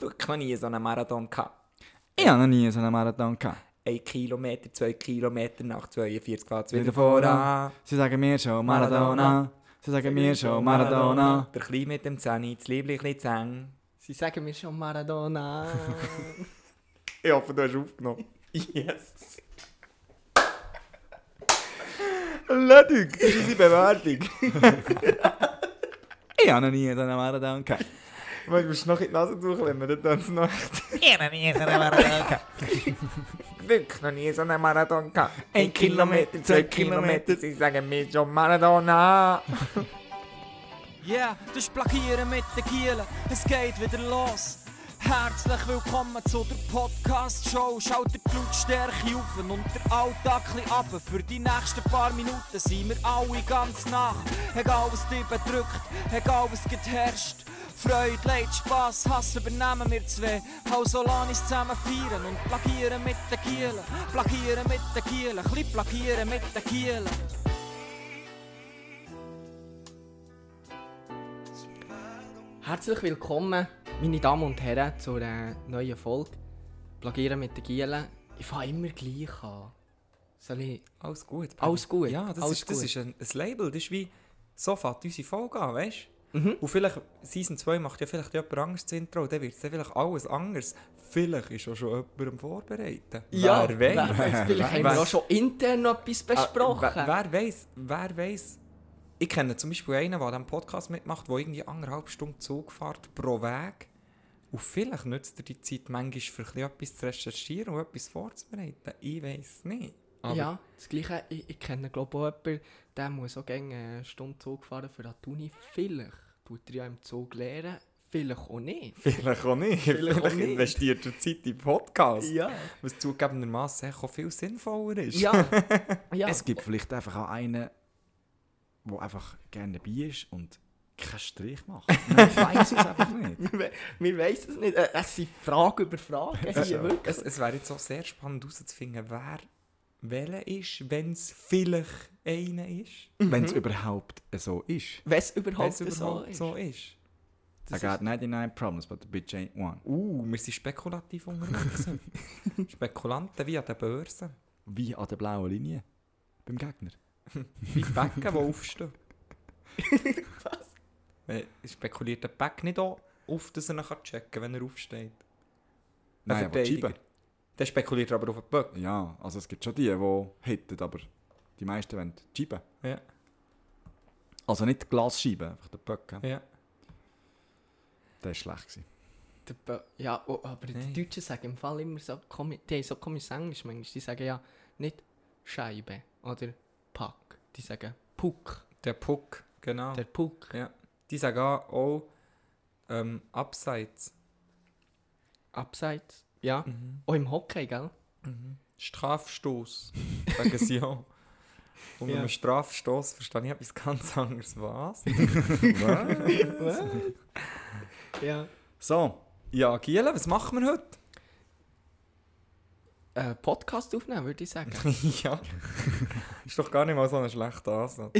wirklich noch nie so einen Marathon gehabt. Ich habe noch nie so einen Marathon gehabt. Ein Kilometer, zwei Kilometer nach 42 geht es Wieder voran. Sie sagen mir schon Maradona. Sie sagen mir schon Maradona. Der Klein mit dem Zähne, das Liebling ein. Sie sagen mir schon Maradona. Ich hoffe, du hast aufgenommen. Yes. Ludwig, das ist unsere Bewerbung. Ich habe noch nie so einen Marathon gehabt. Du musst noch in die Nase durchklemmen, dann tun es noch echt. Ich habe nie so einen Marathon gehabt. Wirklich noch nie so einen Marathon gehabt. Ein Kilometer, zwei Kilometer, sie sagen mir schon Maradona. Yeah, das ist Plagieren mit den Kielen. Es geht wieder los. Herzlich willkommen zu der Podcast-Show. Schaut die Blutstärke auf und der Alltag runter. Für die nächsten paar Minuten sind wir alle ganz nach. Egal was dich bedrückt, egal was herrscht. Freude, Leid, Spass, Hass übernehmen wir zwei. Uns zusammen feiern und plagieren mit den Kielen. Plagieren mit den Kielen, ein bisschen plagieren mit den Kielen. Herzlich willkommen, meine Damen und Herren, zu einer neuen Folge. Plagieren mit den Gielen. Ich fange immer gleich an. Soll ich... Alles gut. Alles gut, Ja, das, ist, das ist ein, ein Label. Das ist wie so fängt unsere Folge an, weißt du? Mhm. Und vielleicht, Season 2 macht ja vielleicht jemand anderes das Intro, dann wird es vielleicht alles anders. Vielleicht ist auch schon jemand am Vorbereiten. Ja, wer wer weiß. Vielleicht haben wir auch schon intern noch etwas besprochen. Ah, wer, wer weiß, wer weiß. Ich kenne zum Beispiel einen, der an Podcast mitmacht, der irgendwie anderthalb Stunden Zug fährt pro Weg. Und vielleicht nützt er die Zeit manchmal für etwas zu recherchieren und etwas vorzubereiten. Ich weiß nicht. Aber ja, das Gleiche. Ich, ich kenne glaube ich auch jemanden, der muss auch gerne eine Stunde Zug fahren für die Uni. Vielleicht tut er ja im Zug lernen, vielleicht auch nicht. Vielleicht auch nicht. Vielleicht, auch nicht. investiert er Zeit in Podcast. Ja. Was zugegebenermaßen auch viel sinnvoller ist. Ja. ja. Es gibt vielleicht einfach auch einen, der einfach gerne dabei ist und keinen Strich macht. Ich weiß es einfach nicht. wir, wir wissen es nicht. Äh, Es sind Fragen über Fragen hier, wirklich. Es, es wäre jetzt auch sehr spannend herauszufinden, wer welcher ist, wenn es vielleicht einer ist. Wenn es überhaupt so ist. Wenn es überhaupt, es so überhaupt ist. so ist. I got 99 problems, but the bitch ain't one. Uh, wir sind spekulativ unterwegs. Spekulanten wie an der Börse. Wie an der blauen Linie. Beim Gegner. Wie die Becken, die aufstehen. Was? Spekuliert der Beck nicht auch auf, dass er ihn checken kann, wenn er aufsteht? Ein Nein, aber. Scheibe. Der spekuliert er aber auf den Böck. Ja, also es gibt schon die, die hitten, aber die meisten wollen die Scheibe. Ja. Also nicht die Glasscheibe, einfach der Böck. Ja. ja. Der war schlecht. Gewesen. Der Bö- Ja, oh, aber Nein. die Deutschen sagen im Fall immer so, komi- die haben so komisches Englisch manchmal. Die sagen ja nicht Scheibe oder Pack. Die sagen Puck. Der Puck, genau. Der Puck. Ja. Die sagen auch ähm, Abseits. Abseits. Ja. Mhm. Auch im Hockey, gell? Strafstoß. Sagen sie auch. Und Ja. einem Strafstoß verstehe ich etwas ganz anderes. Was? Ja. So, Ja, Giele, was machen wir heute? Äh, Podcast aufnehmen, würde ich sagen. ja. Ist doch gar nicht mal so ein schlechter Ansatz.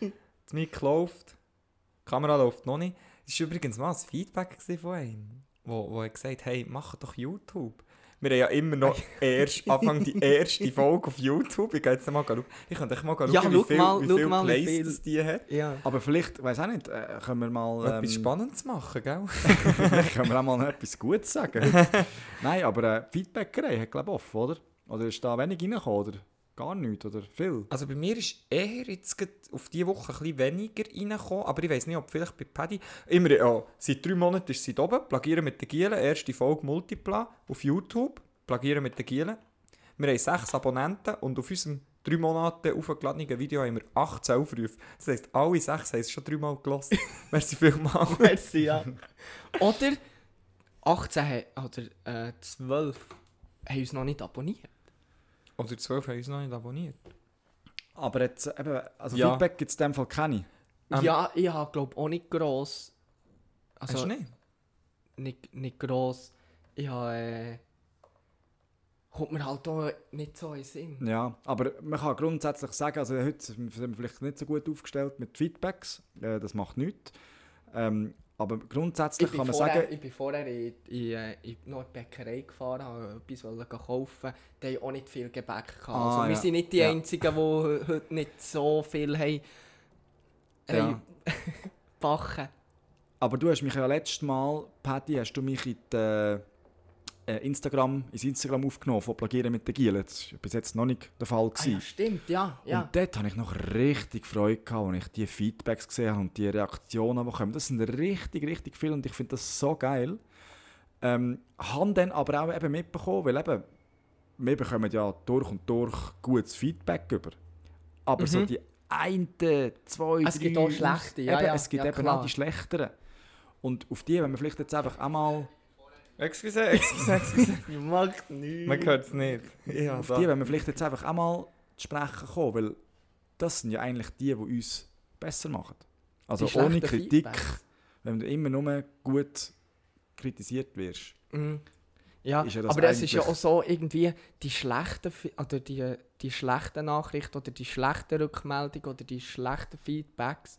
Das Mic läuft, die Kamera läuft noch nicht. Es war übrigens mal ein Feedback von einem, wo, wo er gesagt hat, hey, mach doch YouTube. Wir haben ja immer noch erst Anfang die erste Folge auf YouTube. Ich gehe jetzt mal schauen. Ich kann echt mal schauen, Ja, wie viel, mal- wie viel mal, wie Plays viel- das die hat. Ja. aber vielleicht, weiß auch nicht, äh, können wir mal... Etwas ähm, Spannendes machen, gell? Vielleicht können wir auch mal noch etwas Gutes sagen. Nein, aber äh, Feedbackerei hat glaube ich offen, oder? Oder ist da wenig reingekommen, oder gar nichts, oder viel? Also bei mir ist eher jetzt auf diese Woche ein bisschen weniger reingekommen, aber ich weiß nicht, ob vielleicht bei Paddy... Immer, ja, seit drei Monaten ist sie oben, Plagieren mit den Gielen, erste Folge Multipla auf YouTube, Plagieren mit den Gielen. Wir haben sechs Abonnenten und auf unserem drei Monate aufgeladenen Video haben wir 18 Aufrufe. Das heisst, alle sechs haben es schon dreimal gelassen. Merci vielmals. Merci, ja. Oder 18 ha- oder äh, 12 haben uns noch nicht abonniert. Oder 12 haben uns noch nicht abonniert. Aber jetzt, eben, also Ja. Feedback gibt es in dem Fall keine. Ähm, ja, ich habe glaube auch nicht gross. Hast Also du nicht? nicht, nicht gross. Ich habe. Äh, kommt mir halt auch nicht so in den Sinn. Ja, aber man kann grundsätzlich sagen, also heute sind wir vielleicht nicht so gut aufgestellt mit Feedbacks, äh, das macht nichts. Ähm, Aber Ich grundsätzlich kann man vorher, sagen, ich bin vorher in, in, äh, in noch eine Bäckerei gefahren, habe etwas wollen kaufen. Die haben auch nicht viel Gebäck gehabt. Ah, also wir ja. sind nicht die Ja. Einzigen, die he- heute nicht so viel haben, Ja. backen. aber du hast mich ja letztes Mal, Paddy, hast du mich in die, äh, Instagram, ins Instagram aufgenommen von Plagieren mit der Giel. Das war bis jetzt noch nicht der Fall. Ah, ja, stimmt, ja. ja. Und dort hatte ich noch richtig Freude, gehabt, als ich die Feedbacks gesehen habe und die Reaktionen bekommen. Das sind richtig, richtig viele und ich finde das so geil. Ähm, habe dann aber auch eben mitbekommen, weil eben, wir bekommen ja durch und durch gutes Feedback über. Aber so Mhm. die eine, zwei, Es gibt drei auch schlechte, ja, eben, ja, Es gibt ja, eben klar. auch die schlechteren. Und auf die, wenn wir vielleicht jetzt einfach einmal, Excuse, excuse, excuse. Macht nichts. Man hört es nicht. Ja, auf da. die, wenn wir vielleicht jetzt einfach einmal zu sprechen kommen, weil das sind ja eigentlich die, die uns besser machen. Also Die ohne Kritik, Feedbacks. wenn du immer nur gut kritisiert wirst. Mhm. Ja, ist ja das aber es ist ja auch so, irgendwie die schlechten, oder die, die schlechten Nachrichten oder die schlechten Rückmeldungen oder die schlechten Feedbacks,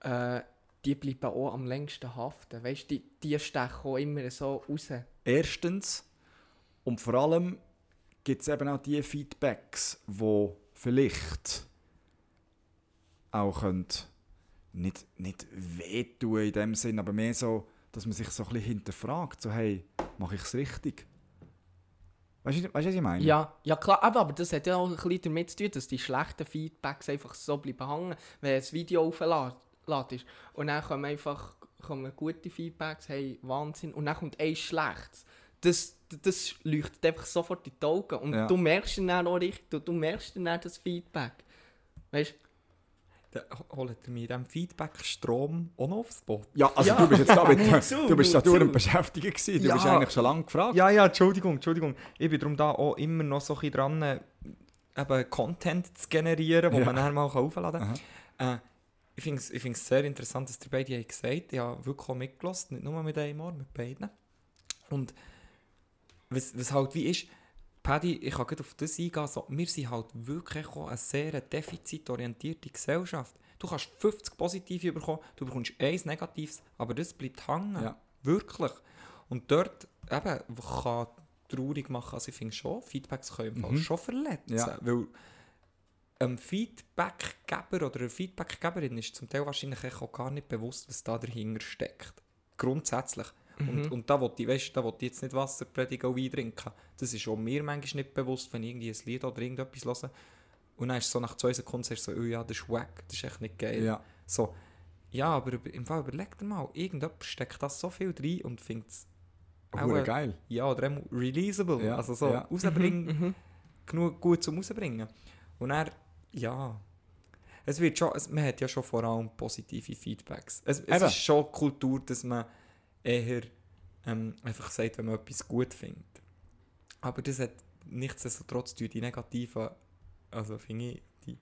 äh, die bleiben auch am längsten haften. Weißt die, die stechen auch immer so raus. Erstens und vor allem gibt es eben auch die Feedbacks, wo vielleicht auch können nicht, nicht wehtun in dem Sinn, aber mehr so, dass man sich so ein bisschen hinterfragt, so hey, mache ich es richtig? Weißt du, was ich meine? Ja, ja klar, aber, das hat ja auch ein bisschen damit zu tun, dass die schlechten Feedbacks einfach so bleiben hängen, wenn ein Video aufgeladen ist. Und dann kommen einfach kommen gute Feedbacks, hey, Wahnsinn, und dann kommt ein schlechtes. Das, das leuchtet einfach sofort in die Augen. Und Ja. du merkst dann auch richtig, du, du merkst dann auch das Feedback. Weißt Da holt er mir in diesem Feedback-Strom auch noch aufs Boot. Ja, also Ja. du bist jetzt da mit, du bist da durch zu. beschäftigt gewesen, du Ja. bist eigentlich schon lange gefragt. Ja, ja, Entschuldigung, Entschuldigung. Ich bin darum da auch immer noch so ein bisschen dran, eben Content zu generieren, Ja. man dann mal aufladen kann. Äh, ich finde es ich find's sehr interessant, dass ihr beide habt gesagt Ich habe wirklich auch mitgelassen, nicht nur mit einem Ohr, mit beiden. Und was, was halt wie ist, Paddy, ich kann auf das eingehen, so, wir sind halt wirklich auch eine sehr defizitorientierte Gesellschaft. Du kannst 50 Positive bekommen, du bekommst eins Negatives, aber das bleibt hängen. Ja. Wirklich. Und dort eben, kann traurig machen, also ich finde schon, Feedbacks können im Fall Mhm. schon verletzen. Ja. Weil ein Feedbackgeber oder eine Feedbackgeberin ist zum Teil wahrscheinlich auch gar nicht bewusst, was da dahinter steckt. Grundsätzlich. Und, und da wollte ich, weißt, da wollte jetzt nicht Wasser predigen und Wein trinken. Das ist auch mir manchmal nicht bewusst, wenn ich irgendwie ein Lied oder irgendetwas höre. Und dann ist so nach zwei Sekunden sagst du so, oh ja, das ist wack, das ist echt nicht geil. Ja. So, ja, aber im Fall überleg dir mal, irgendjemand steckt das so viel rein und findet es Hure äh, geil. ja, oder auch releasable, Ja, also so ja. rausbringen, genug gut zum rausbringen. Und er, ja, es wird schon, es, man hat ja schon vor allem positive Feedbacks. Es, es ist schon Kultur, dass man eher ähm, einfach sagt, wenn man etwas gut findet. Aber das hat nichtsdestotrotz die negativen, also finde ich, die,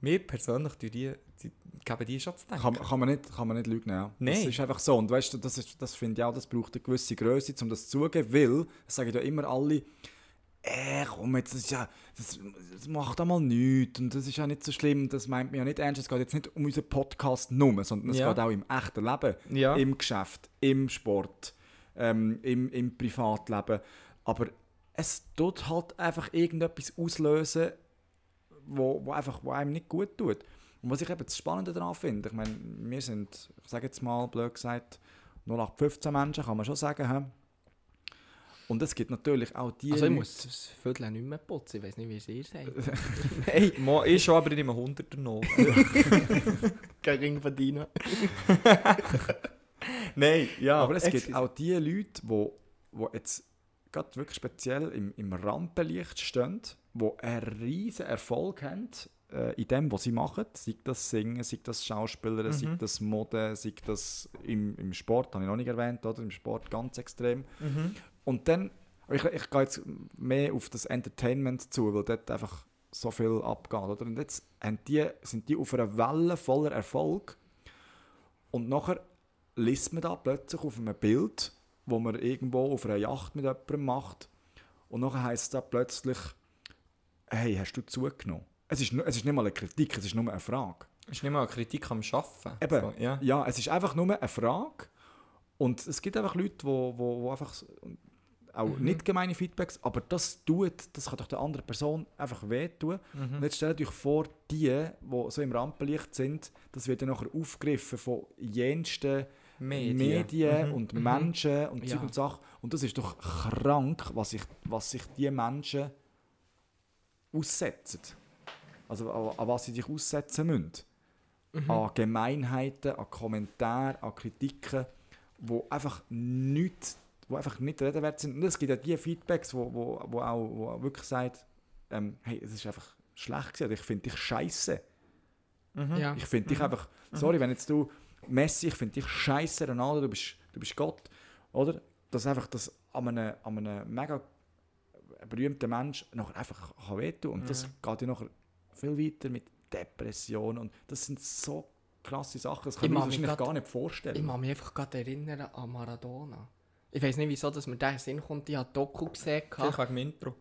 mir persönlich, durch die, die geben die schon zu denken. Kann, kann, man nicht, kann man nicht lügen, ja. Das Nein. ist einfach so. Und weißt du, das, ist- das finde ich auch, das braucht eine gewisse Größe, um das zuzugeben, weil, das sagen ja immer alle, äh, komm jetzt, das, ist ja, das, das macht einmal nichts und das ist ja nicht so schlimm, das meint man ja nicht ernst. Es geht jetzt nicht um unseren Podcast nur, sondern es Ja. geht auch im echten Leben, Ja. im Geschäft, im Sport, ähm, im, im Privatleben. Aber es tut halt einfach irgendetwas auslösen, wo, wo, einfach, wo einem nicht gut tut. Und was ich eben das Spannende daran finde, ich meine, wir sind, ich sage jetzt mal blöd gesagt, 0815 Menschen, kann man schon sagen. Und es gibt natürlich auch die Also ich Leute- muss das Viertel nicht mehr putzen, ich weiß nicht, wie es ihr sagt. Hey, Mo, ich schon, aber ich nehme 100 noch. Gering verdienen. Nein, ja. Aber es gibt auch die Leute, wo, wo jetzt gerade wirklich speziell im, im Rampenlicht stehen, die einen riesen Erfolg haben äh, in dem, was sie machen. Sei das Singen, sei das Schauspielern, sei das Mode, sei das im, im Sport, habe ich noch nicht erwähnt, oder? im Sport ganz extrem. Mhm. Und dann, ich, ich gehe jetzt mehr auf das Entertainment zu, weil dort einfach so viel abgeht. Oder? Und jetzt die, sind die auf einer Welle voller Erfolg und nachher liest man da plötzlich auf einem Bild, wo man irgendwo auf einer Yacht mit jemandem macht und nachher heisst es da plötzlich, hey, hast du zugenommen? Es ist, es ist nicht mal eine Kritik, es ist nur eine Frage. ist nicht mal eine Kritik am Arbeiten. Eben. So, ja. Ja, es ist einfach nur eine Frage. Und es gibt einfach Leute, die wo, wo, wo einfach auch Mhm. nicht gemeine Feedbacks, aber das tut, das kann doch der anderen Person einfach wehtun. Mhm. Und jetzt stellt euch vor, die, die so im Rampenlicht sind, das wird dann nachher aufgegriffen von jensten Medien. Medien, Mhm. und Mhm. Menschen und Ja. Zeug und Sachen. Und das ist doch krank, was sich, was sich die Menschen aussetzen. Also an, an was sie sich aussetzen müssen. Mhm. An Gemeinheiten, an Kommentaren, an Kritiken, wo einfach nicht, wo einfach nicht reden wert sind. Und es gibt ja die Feedbacks, wo, wo, wo, auch, wo auch wirklich sagt, ähm, hey, es ist einfach schlecht gewesen, oder ich finde dich scheiße. Mhm. Ja. Ich finde dich einfach, sorry, wenn jetzt du Messi, ich finde dich scheiße, Ronaldo, du bist, du bist Gott, oder? Dass einfach das an einem, an einem mega berühmten Mensch noch einfach kann wehtun und das geht ja noch viel weiter mit Depressionen und das sind so krasse Sachen, das Ich kann sich mich wahrscheinlich grad- gar nicht Ich vorstellen. kann mich einfach gerade erinnern an Maradona. Ich weiß nicht, wieso dass mir der in den Sinn kommt. Ich habe Doku gesehen. Vielleicht wegen dem Intro.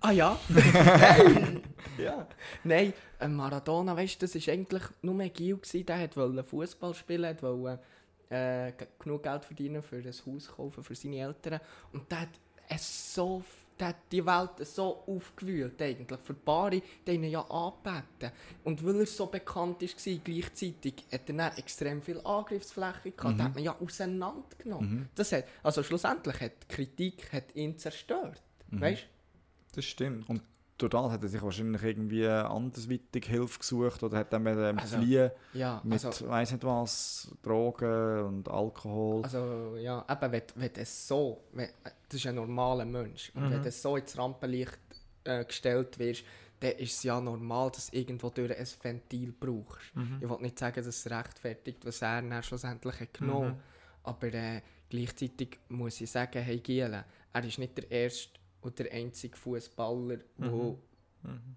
Ah ja? Ja. Nein, äh, Maradona, weißt du, das war eigentlich nur ein Gil, gewesen, der wollte Fußball spielen, wollte äh, genug Geld verdienen für ein Haus kaufen für seine Eltern. Und der hat, es so, der hat die Welt so aufgewühlt eigentlich. Für die ihn ja angebeten. Und weil er so bekannt war, gleichzeitig hat er dann extrem viel Angriffsfläche gehabt. Mhm. Den hat man ja auseinandergenommen. Das hat, also schlussendlich hat die Kritik hat ihn zerstört. Mhm. Weißt du? Das stimmt. Und total hat er sich wahrscheinlich irgendwie andersweitig Hilfe gesucht oder hat dann mit ähm, Also, fliehen Ja, mit also, weiss nicht was, Drogen und Alkohol. Also ja, eben, wenn, wenn es so, wenn, das ist ein normaler Mensch, und wenn du so ins Rampenlicht äh, gestellt wirst, dann ist es ja normal, dass du irgendwo durch ein Ventil brauchst. Ich will nicht sagen, dass es rechtfertigt, was er dann schlussendlich hat genommen. Aber äh, gleichzeitig muss ich sagen, hey Giele, er ist nicht der erste und der einzige Fußballer, der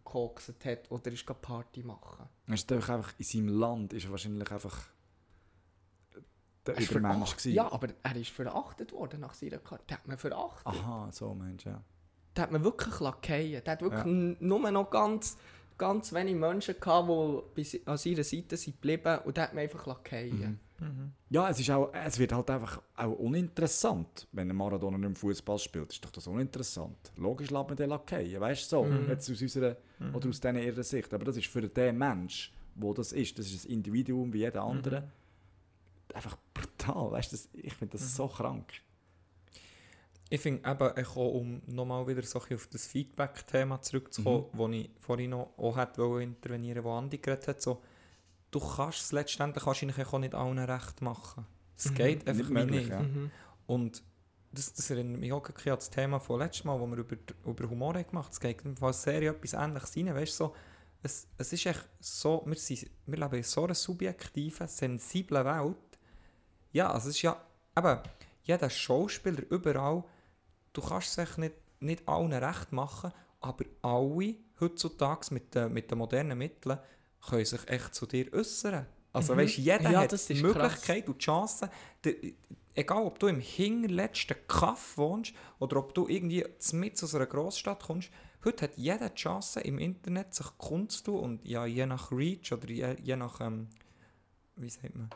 gekokset hat oder ist Party machen. Er ist einfach einfach in seinem Land ist er wahrscheinlich einfach der Er Übermensch gewesen. Ja, aber er ist verachtet worden nach seiner Karriere. Der hat man verachtet. Aha, so Mensch, ja. Der hat man wirklich lackieren. Der hat wirklich Ja. nur noch ganz, ganz wenige Menschen gehabt, die an seiner Seite sind geblieben und der hat man einfach lackieren. Ja, es, ist auch, es wird halt einfach auch uninteressant, wenn ein Maradona nicht im Fußball spielt. Ist doch das uninteressant. Logisch lässt man den Lakaien, weißt du so? Jetzt aus unserer oder aus dieser ihrer Sicht. Aber das ist für den Mensch, wo das ist, das ist ein Individuum wie jeder andere, einfach brutal. Weißt du, das- ich finde das so krank. Ich finde eben, ich auch, um nochmal wieder so ein auf das Feedback-Thema zurückzukommen, wo ich vorhin noch auch hätte intervenieren wo Andi geredet hat, so, du kannst es letztendlich wahrscheinlich auch nicht allen recht machen. Es geht einfach Nicht möglich, nicht. ja. Mhm. Und das, das erinnert mich auch ein bisschen an das Thema von letztes Mal, wo wir über, über Humor haben gemacht haben. Es geht Fall sehr in etwas Ähnliches rein. Weißt, du, so, es, es ist echt so, wir, sind, wir leben in so einer subjektiven, sensiblen Welt. Ja, also es ist ja, eben, jeder Schauspieler überall, du kannst es nicht, nicht allen recht machen, aber alle heutzutage mit den, mit den modernen Mitteln können sich echt zu dir äußern. Also weißt, jeder Ja, hat die Möglichkeit und die Chance, egal ob du im hinterletzten Kaff wohnst oder ob du irgendwie mit aus einer Großstadt kommst, heute hat jeder die Chance im Internet sich kundzutun und ja, je nach Reach oder je, je nach, ähm, wie sagt man,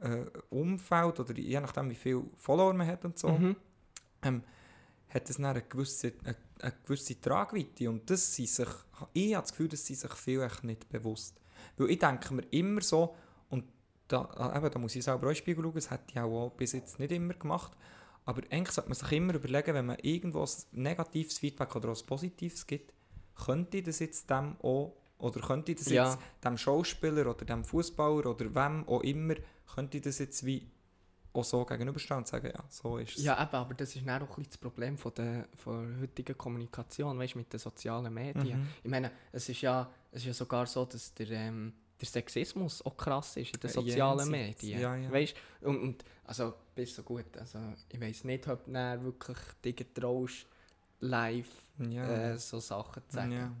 äh, Umfeld oder je nachdem wie viele Follower man hat und so, Mhm. ähm, hat es eine gewisse, eine, eine gewisse Tragweite und das sind sich, ich habe das Gefühl, dass sie sich viel echt nicht bewusst. Weil ich denke mir immer so, und da, äh, eben, da muss ich selber auch Spiegel schauen, das hätte ich auch bis jetzt nicht immer gemacht, aber eigentlich sollte man sich immer überlegen, wenn man irgendwo ein negatives Feedback oder ein positives gibt, könnte ich das jetzt dem auch, oder könnte ich das Ja. jetzt dem Schauspieler oder dem Fußballer oder wem auch immer, könnte ich das jetzt wie auch so gegenüberstehen und sagen, ja, so ist es. Ja, eben, aber das ist dann auch ein das Problem von der, von der heutigen Kommunikation, weißt, mit den sozialen Medien. Mhm. Ich meine, es ist, ja, es ist ja sogar so, dass der, ähm, der Sexismus auch krass ist in den Äh, sozialen jenseits, Medien. ja, ja. Weißt, und, und also bis so gut. Also, ich weiß nicht, ob du wirklich dich getraust, live Ja. äh, so Sachen zu sagen. ja.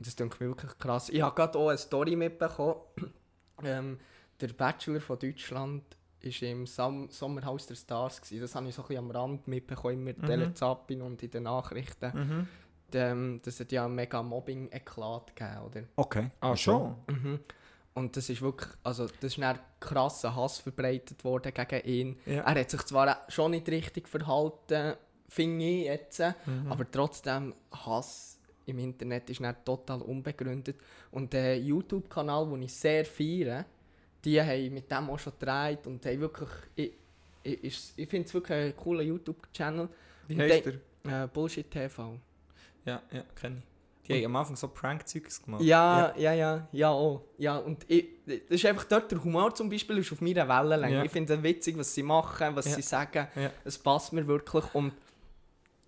Das klingt mir wirklich krass. Ich habe gerade auch eine Story mitbekommen. ähm, der Bachelor von Deutschland war im Sam Sommerhaus der Stars. Gewesen. Das habe ich so ein bisschen am Rand mitbekommen, immer Mhm. Telezapping und in den Nachrichten. Mhm. ähm, das hat ja mega Mobbing-Eklat gegeben, oder? Okay. Ah, schon? Mhm. Und das ist wirklich, also das ist dann krasser Hass verbreitet worden gegen ihn. Ja. Er hat sich zwar schon nicht richtig verhalten, finde ich jetzt, Mhm. aber trotzdem Hass im Internet ist dann total unbegründet. Und der YouTube-Kanal, den ich sehr feiere, die haben mit dem auch schon gedreht und haben wirklich, ich, ich, ich, finde es wirklich ein cooler YouTube-Channel. Wie Und heisst der-? Äh, Bullshit TV. Ja, ja, kenne ich. Die haben am Anfang so Prank-Zeugs gemacht. Ja, ja, ja, ja, auch. Ja, und ich, das ist einfach dort, der Humor zum Beispiel ist auf meiner Wellenlänge. Ja. Ich finde es witzig, was sie machen, was Ja. sie sagen. Ja. Es passt mir wirklich. Und,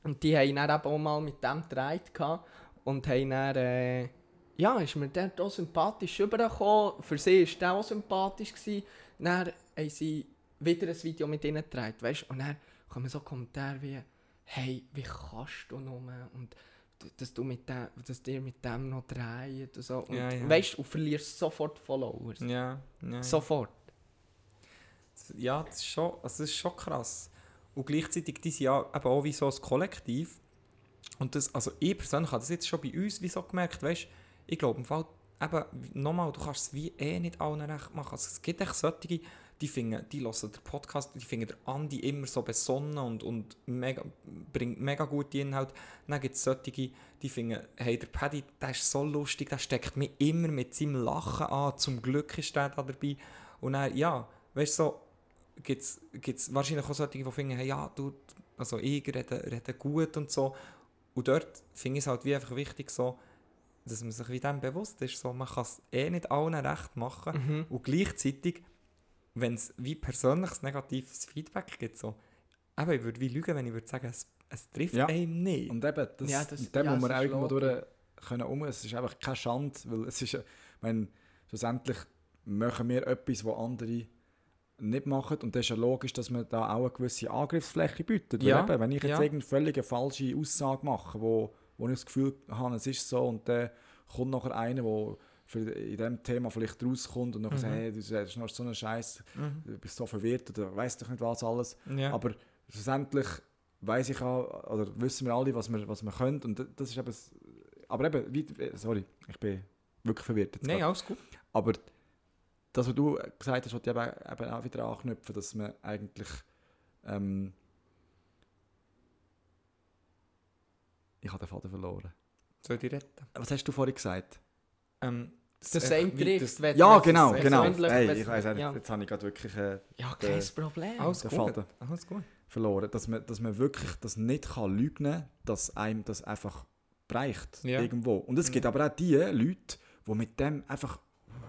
und die haben dann eben auch mal mit dem gedreht und haben dann, äh, ja, ist mir dort auch sympathisch rübergekommen. Für sie war der auch sympathisch. Gewesen. Dann haben sie wieder ein Video mit ihnen gedreht, weißt? Und dann kommen so Kommentare wie, hey, wie kannst du nur? Und dass du mit dem, dass dir mit dem noch dreht und so. Und Ja, ja. weißt du, verlierst sofort Followers. Ja, ja. Sofort. Ja, das ist schon, also das ist schon krass. Und gleichzeitig, die sind ja eben auch wie so ein Kollektiv. Und das, also ich persönlich habe das jetzt schon bei uns wie so gemerkt, weißt ich glaube im nochmal, du kannst es wie eh nicht allen recht machen. Also es gibt echt solche, die finden, die hören den Podcast, die finden der Andi immer so besonnen und, und mega, bringt mega gute Inhalte. Dann gibt es solche, die finden, hey, der Paddy, der ist so lustig, der steckt mich immer mit seinem Lachen an, zum Glück ist der da dabei. Und dann, ja, weißt du, so, gibt es wahrscheinlich auch solche, die finden, hey, ja, du, also ich rede, rede gut und so. Und dort finde ich es halt wie einfach wichtig, so, dass man sich wie dem bewusst ist, so, man kann es eh nicht allen recht machen. Mhm. Und gleichzeitig, wenn es wie persönliches negatives Feedback gibt, so, eben, ich würde wie lügen, wenn ich würde sagen, es, es trifft Ja. einem nicht. Und eben, das, Ja, das- mit dem ja, muss man auch irgendwo durch können um. Es ist einfach keine Schande, weil es ist, ich meine, schlussendlich machen wir etwas, was andere nicht machen und das ist ja logisch, dass man da auch eine gewisse Angriffsfläche bietet. Ja, eben, wenn ich jetzt ja. irgendeine völlig falsche Aussage mache, wo, wo ich das Gefühl habe, es ist so und dann kommt nachher einer, der für in diesem Thema vielleicht rauskommt und nachher Mhm. sagt, hey, du sagst noch so einen Scheiß, Mhm. du bist so verwirrt oder weißt doch nicht was alles. Ja. Aber schlussendlich weiß ich auch, oder wissen wir alle, was wir, was wir können. Und das- ist eben. Aber eben, wie, sorry, ich bin wirklich verwirrt. Jetzt Nein, alles gut. Aber das, was du gesagt hast, wollte ich eben, eben auch wieder anknüpfen, dass man eigentlich. Ähm, ich habe den Faden verloren. Soll ich retten? Was hast du vorhin gesagt? Ähm, Das äh, same wie trifft. das- wenn- Ja, genau, genau. Hey, ich weiß nicht, ja. jetzt habe ich gerade wirklich äh, ja, kein Problem. Alles der gut. Faden. Alles gut. verloren. Dass man, dass man wirklich das nicht kann lügen dass einem das einfach bereicht Ja. irgendwo. Und es gibt aber auch die Leute, die mit dem einfach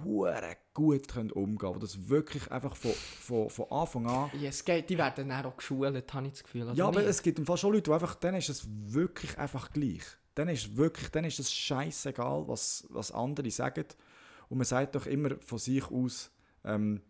hure gut können umgehen können, die das wirklich einfach von, von, von Anfang an... Ja, es geht, die werden dann auch geschult, habe ich das Gefühl. oder Ja, aber nicht? es gibt im Fall schon Leute, die einfach, denen ist es wirklich einfach gleich. Dann ist wirklich, dann ist es scheißegal, was, was andere sagen. Und man sagt doch immer von sich aus, ähm,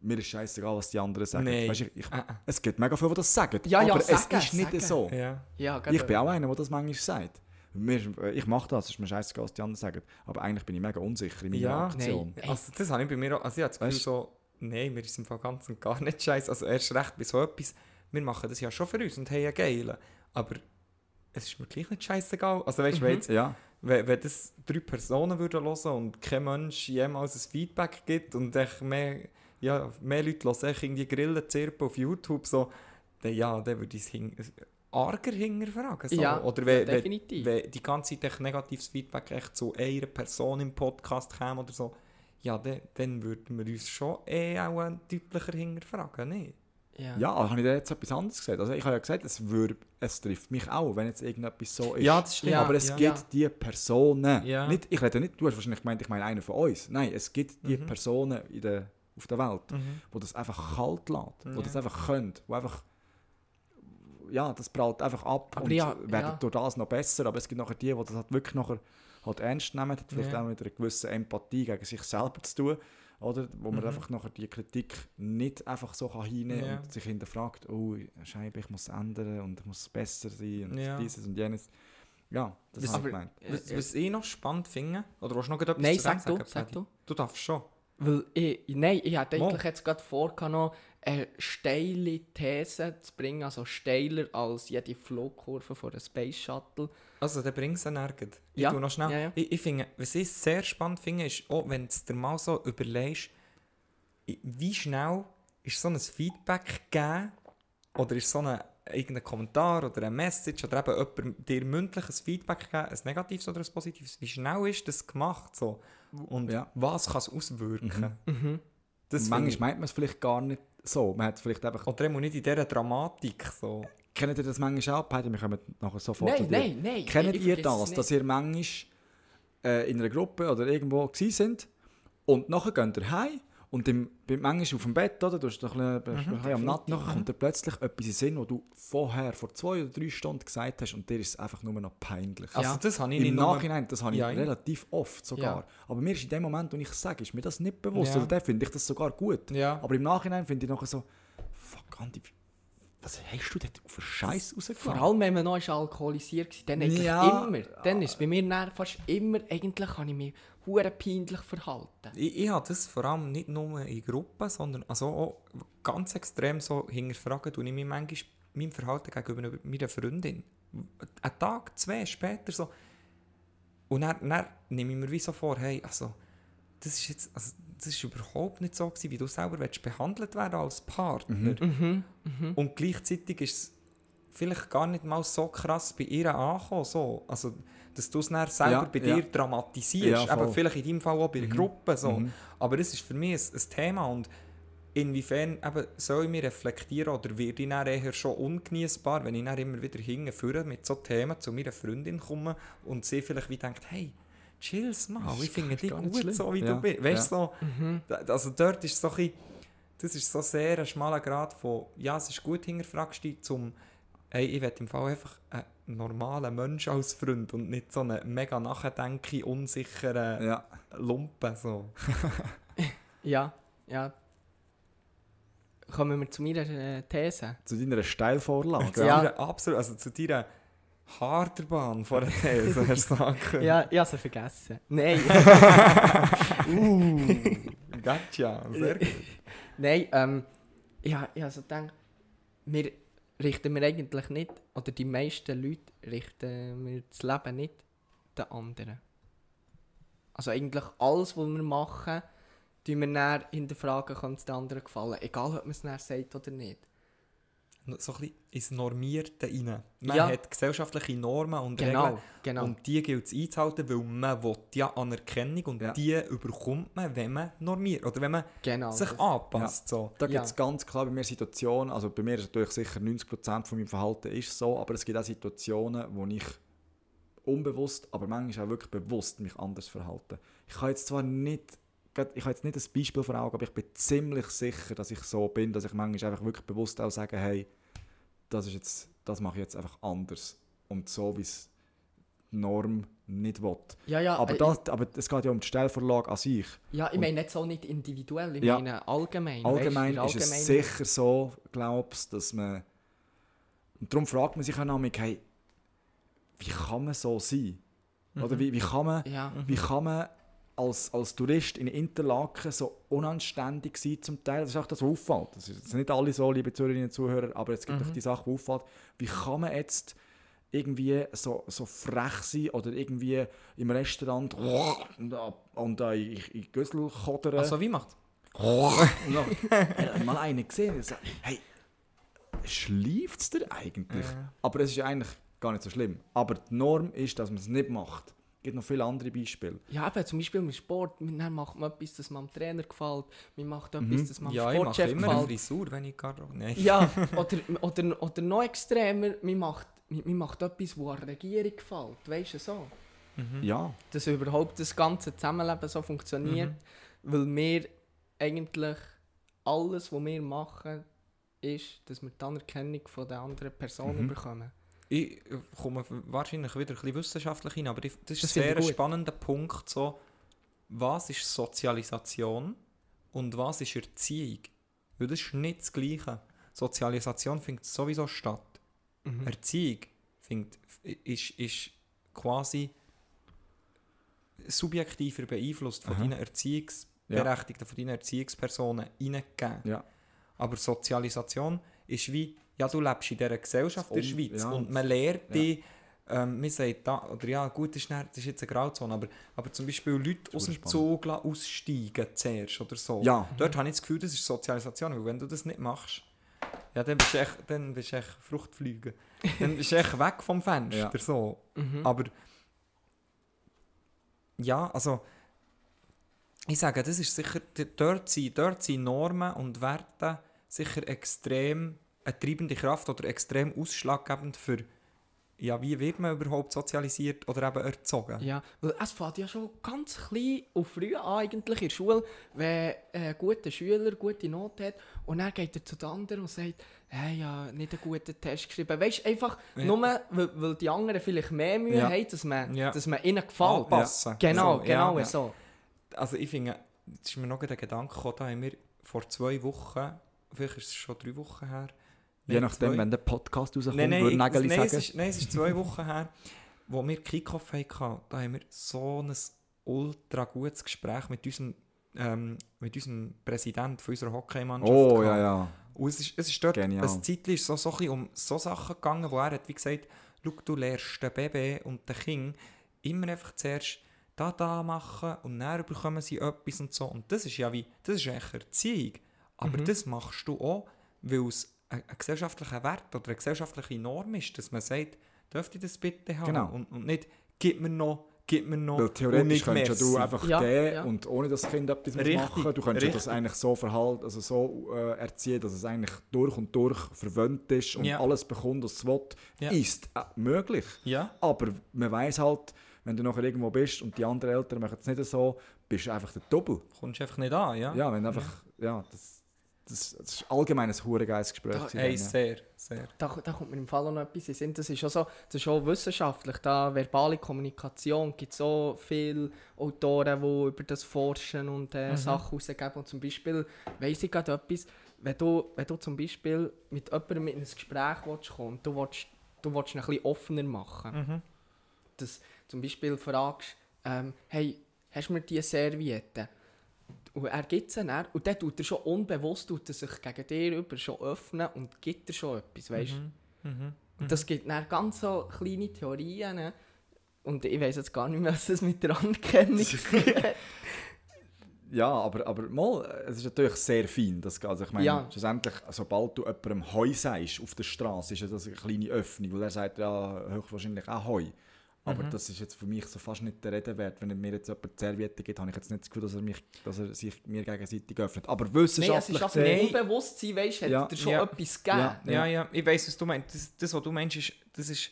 mir ist scheißegal, was die anderen sagen. Nein. Weisst, ich, ich, Ah, ah. es gibt mega viele, die das sagen. Ja, ja, aber sagen, es ist nicht sagen. so. Ja. ja, Ich bin auch einer, der das manchmal sagt. Mir, äh, ich mache das, es ist mir scheißegal, was die anderen sagen. Aber eigentlich bin ich mega unsicher in meiner Ja, Aktion. nein. Also das habe ich bei mir auch, also ich habe das Gefühl Weißt- so, nein, mir ist im Fall ganz und gar nicht scheiße. Also erst recht bei so etwas, wir machen das ja schon für uns und haben ja geile. Aber es ist mir gleich nicht scheißegal. Also weißt du, wenn, Mhm. jetzt- Ja, wenn, wenn das drei Personen würden hören und kein Mensch jemals ein Feedback gibt und echt mehr, ja, mehr Leute hören irgendwie Grillen zirpen auf YouTube, so, dann ja, dann würde ich es arger hinterfragen. So. Ja, Oder wenn, wenn, definitiv. wenn die ganze Zeit echt negatives Feedback echt zu einer Person im Podcast käme oder so, ja, dann, dann würden wir uns schon eh auch deutlicher hinterfragen, nicht? ja. ja habe ich da jetzt etwas anderes gesagt? Also ich habe ja gesagt, es, würde, es trifft mich auch, wenn jetzt irgendetwas so ist. Ja, das stimmt. Ja, aber es ja. gibt Ja. die Personen. Ja. Nicht, ich rede nicht, du hast wahrscheinlich gemeint, ich meine einen von uns. Nein, es gibt die Mhm. Personen in der, auf der Welt, Mhm. wo das einfach kalt lässt, wo Ja. das einfach können, wo einfach ja, das prallt einfach ab Aber und ja, werden ja. durch das noch besser, aber es gibt nachher die, die das halt wirklich nachher halt ernst nehmen, hat vielleicht Ja. auch mit einer gewissen Empathie gegen sich selber zu tun, oder? Wo man Mhm. einfach nachher die Kritik nicht einfach so kann hinnehmen Ja. und sich hinterfragt, oh, scheinbar ich muss ändern und ich muss besser sein und Ja. dieses und jenes. Ja, das Das- habe ich gemeint. Was, was ich noch spannend finde, oder willst du noch etwas Nein, zu sag du, sag du. Du darfst schon. Weil ich, nein, ich hatte eigentlich jetzt gerade vor, noch eine steile These zu bringen, also steiler als jede Flugkurve von einem Space Shuttle. Also, dann bringst du nirgends. Ich Ja, noch schnell. ja, ja. Ich, ich finde, was ich sehr spannend finde, ist, auch wenn du dir mal so überlegst, wie schnell ist so ein Feedback gegeben oder ist so ein irgendein Kommentar oder ein Message oder eben jemand dir mündliches Feedback gegeben, ein negatives oder ein positives, wie schnell ist das gemacht so? Und Ja. was kann es auswirken? Mhm. Das finde Manchmal meint man es vielleicht gar nicht so. Man hat es vielleicht einfach... Oder nicht in dieser Dramatik so. Kennt ihr das manchmal auch? Heidi, wir kommen nachher sofort zu Nein, dir. nein, nein. Kennt ich ihr das, nicht. dass ihr manchmal äh, in einer Gruppe oder irgendwo gewesen sind und nachher geht ihr heim und im, manchmal auf dem Bett, oder? Du hast doch ein bisschen, ein bisschen am Natt, nachher kommt dir plötzlich etwas in Sinn, was du vorher, vor zwei oder drei Stunden gesagt hast und dir ist es einfach nur noch peinlich. Also Ja. das habe ich Im Nachhinein, das habe ich Ja, relativ oft sogar. Ja. Aber mir ist in dem Moment, wo ich es sage, ist mir das nicht bewusst. Oder dann finde ich das sogar gut. Aber im Nachhinein finde ich nachher so, fuck Andi, was hast du denn für Scheiß rausgelassen? Vor allem, wenn man noch alkoholisiert war, dann eigentlich Ja. immer. Dann ist bei mir fast immer, eigentlich kann ich mich hure peinlich verhalten. Ich, ich habe das vor allem nicht nur in Gruppen, sondern also auch ganz extrem so hinterfragen, tue ich mich manchmal mein Verhalten gegenüber meiner Freundin. Einen Tag, zwei später so. Und dann, dann nehme ich mir wie so vor, hey, also, das ist jetzt, also, das ist überhaupt nicht so gewesen, wie du selber willst behandelt werden als Partner. Und gleichzeitig ist es vielleicht gar nicht mal so krass bei ihr angekommen, so. Also, dass du es dann selber Ja, bei ja. dir dramatisierst. Ja, aber vielleicht in deinem Fall auch bei der Gruppe. So. Mhm. Aber es ist für mich ein, ein Thema und inwiefern eben soll ich mich reflektieren oder werde ich dann eher schon ungenießbar, wenn ich dann immer wieder hinführe mit so Themen zu meiner Freundin komme und sie vielleicht wie denkt, hey, chill's mal, ich finde dich gut, schlimm. so wie Ja, du bist. Weißt du, ja. so, da- also dort ist so ein bisschen, das ist so sehr ein schmaler Grad von, ja, es ist gut, hinterfragst dich, zum, hey, ich will im Fall einfach einen normalen Mensch als Freund und nicht so einen mega nachdenke, unsicheren Ja. Lumpen, so. Ja, ja. Kommen wir zu meiner äh, These. Zu deiner Steilvorlage. Zu Ja. deiner absolut, also zu deiner Harterbahn vor der These, hast du sagen. Ja, ich habe sie vergessen. Nein, uh, gotcha, sehr gut. nein, ähm, ich, ich habe so gedacht, wir richten wir eigentlich nicht, oder die meisten Leute richten wir das Leben nicht den anderen. Also eigentlich alles, was wir machen, tun wir dann hinterfragen, kann es den anderen gefallen. Egal, ob man es sagt oder nicht. So ein bisschen ins Normierte rein. Man Ja. hat gesellschaftliche Normen und Genau, Regeln. genau. Und die gilt es einzuhalten, weil man will ja Anerkennung und Ja. die überkommt man, wenn man normiert. Oder wenn man genau. sich das- anpasst. So. Da Ja. gibt es ganz klar bei mir Situationen, also bei mir ist natürlich sicher 90% von meinem Verhalten ist so, aber es gibt auch Situationen, wo ich unbewusst, aber manchmal auch wirklich bewusst mich anders verhalte. Ich kann jetzt zwar nicht, ich habe jetzt nicht ein Beispiel vor Augen, aber ich bin ziemlich sicher, dass ich so bin, dass ich manchmal einfach wirklich bewusst auch sage, hey, das ist jetzt, das mache ich jetzt einfach anders und so, wie es die Norm nicht will. Ja, ja, Aber, äh, das, aber es geht ja um die Stellvorlage an sich. Ja, ich Und- meine jetzt auch nicht individuell, ich Ja. meine allgemein. Allgemein weisst, ist es allgemein- sicher so, glaubst dass man. Und darum fragt man sich auch noch, hey, wie kann man so sein? Oder wie, wie kann man, Ja, wie kann man als, als Tourist in Interlaken so unanständig sein zum Teil? Das ist auch das, was auffällt. Das jetzt nicht alle so, liebe Zuhörerinnen und Zuhörer, aber es gibt doch die Sache, die auffällt. Wie kann man jetzt irgendwie so, so frech sein oder irgendwie im Restaurant und, und da in, in Gössel kodern? Also wie macht mal einen gesehen und gesagt, hey, schläft es dir eigentlich? Aber es ist ja eigentlich gar nicht so schlimm. Aber die Norm ist, dass man es nicht macht. Es gibt noch viele andere Beispiele. ja eben, zum Beispiel im Sport, dann macht man etwas, das man dem Trainer gefällt, man macht etwas, Mhm. das man Ja, dem ich mache Sportchef immer eine gefällt. Frisur, wenn ich gar Nein. Ja, oder, oder, oder noch extremer, man macht, man man macht etwas, das der Regierung gefällt, weißt du so? Mhm. Ja, Dass überhaupt das ganze Zusammenleben so funktioniert, weil wir eigentlich alles, was wir machen, ist, dass wir die Anerkennung von der anderen Person Mhm. bekommen. Ich komme wahrscheinlich wieder ein bisschen wissenschaftlich hin, aber ich, das ist Das ein sehr spannender Punkt. So, was ist Sozialisation und was ist Erziehung? Weil das ist nicht das Gleiche. Sozialisation findet sowieso statt. Mhm. Erziehung findet, ist, ist quasi subjektiver beeinflusst von Aha. deinen Erziehungs Gleichberechtigten von deinen Erziehungspersonen reingegeben. Ja. Aber Sozialisation ist wie, ja, du lebst in dieser Gesellschaft der Um- Schweiz ja. und man lehrt Ja. dich, ähm, man sagt da, oder ja, gut, das ist, nicht, das ist jetzt eine Grauzone, aber, aber zum Beispiel Leute aus dem. Zug aussteigen zuerst oder so. Ja. Dort habe ich das Gefühl, das ist Sozialisation, weil wenn du das nicht machst, ja, dann bist du echt, dann bist du echt Fruchtfliegen. dann bist du echt weg vom Fenster, Ja. so. Mhm. Aber ja, also ich sage, das ist sicher, dort sind, dort sind Normen und Werte sicher extrem eine treibende Kraft oder extrem ausschlaggebend für, ja, wie wird man überhaupt sozialisiert oder eben erzogen. Ja, weil es fängt ja schon ganz klein und früh an eigentlich in der Schule, wenn ein guter Schüler gute Note hat und dann geht er zu den anderen und sagt, hey, ja, nicht einen guten Test geschrieben. Weißt du, einfach Ja. nur, weil, weil die anderen vielleicht mehr Mühe Ja. haben, dass man, Ja. dass man ihnen gefällt. Anpassen. Genau, So, genau ja. so. Also ich finde, jetzt ist mir noch ein Gedanke gekommen, da haben wir vor zwei Wochen, vielleicht ist es schon drei Wochen her, Je nachdem, zwei- wenn der Podcast rauskommt, Nein, nein, würde Nägeli nein, sagen. es ist, nein, es ist zwei Wochen her, wo wir Kickoff hatten. Da haben wir so ein ultra gutes Gespräch mit unserem, ähm, mit unserem Präsidenten von unserer Hockeymannschaft oh, gehabt. ja, ja. Und es ist, es ist dort, Genial. ein Zeitchen ist so, so ein um so Sachen gegangen, wo er hat wie gesagt, schau, du lernst den Baby und den Kind immer einfach zuerst da, da machen und dann bekommen sie etwas und so. Und das ist ja wie, das ist eigentlich Erziehung. Aber Mhm. das machst du auch, weil es ein, ein gesellschaftlicher Wert oder eine gesellschaftliche Norm ist, dass man sagt, dürft ihr das bitte haben? Genau. Und, und nicht, gib mir noch, gib mir noch. Weil theoretisch könntest du einfach Ja, den ja. und ohne das Kind etwas Richtig, machen. Du könntest ja das eigentlich so verhalten, also so äh, erziehen, dass es eigentlich durch und durch verwöhnt ist und Ja. alles bekommt, was es will. Ja. Ist äh, möglich. Ja, Aber man weiß halt, wenn du nachher irgendwo bist und die anderen Eltern machen es nicht so, bist du einfach der Doppel. kommst du einfach nicht an, ja? Ja, wenn einfach, ja, das, das, das ist allgemein ein hure Gespräch. Da- ja. sehr, sehr. Da, da kommt mir im Fall auch noch etwas in Sinn. Das ist schon so, das ist schon wissenschaftlich. Da verbale Kommunikation gibt so viele Autoren, die über das forschen und äh, Sachen rausgeben. Und zum Beispiel weiss ich gerade etwas, wenn du, wenn du zum Beispiel mit jemandem in ein Gespräch willst kommen und du willst, du willst ihn ein bisschen offener machen, Mhm. dass zum Beispiel fragst, ähm, hey, hast du mir diese Serviette? Und er gibt sie dann, und dann tut er schon unbewusst tut er sich gegen dir über schon öffnen und gibt dir schon etwas, weißt Mhm. Und das gibt dann ganz so kleine Theorien. ne? Und ich weiß jetzt gar nicht mehr, was das mit der Anerkennung tun hat. Ja, aber, aber mal, es ist natürlich sehr fein. Das, also ich meine, Ja. schlussendlich, sobald du jemandem Heu sagst auf der Straße, ist das eine kleine Öffnung, weil er sagt ja höchstwahrscheinlich auch Heu. Aber Mhm. das ist jetzt für mich so fast nicht der Rede wert. Wenn er mir jetzt jemand Serviette gibt, habe ich jetzt nicht das Gefühl, dass er, mich, dass er sich mir gegenseitig öffnet. Aber Nein, es wissenschaftlich ist also gesehen- im Unbewusstsein, weißt du, hat Ja. er schon Ja. etwas gegeben. Ja. Ja, ja, ich weiß, was du meinst. Das, das, was du meinst, ist, das ist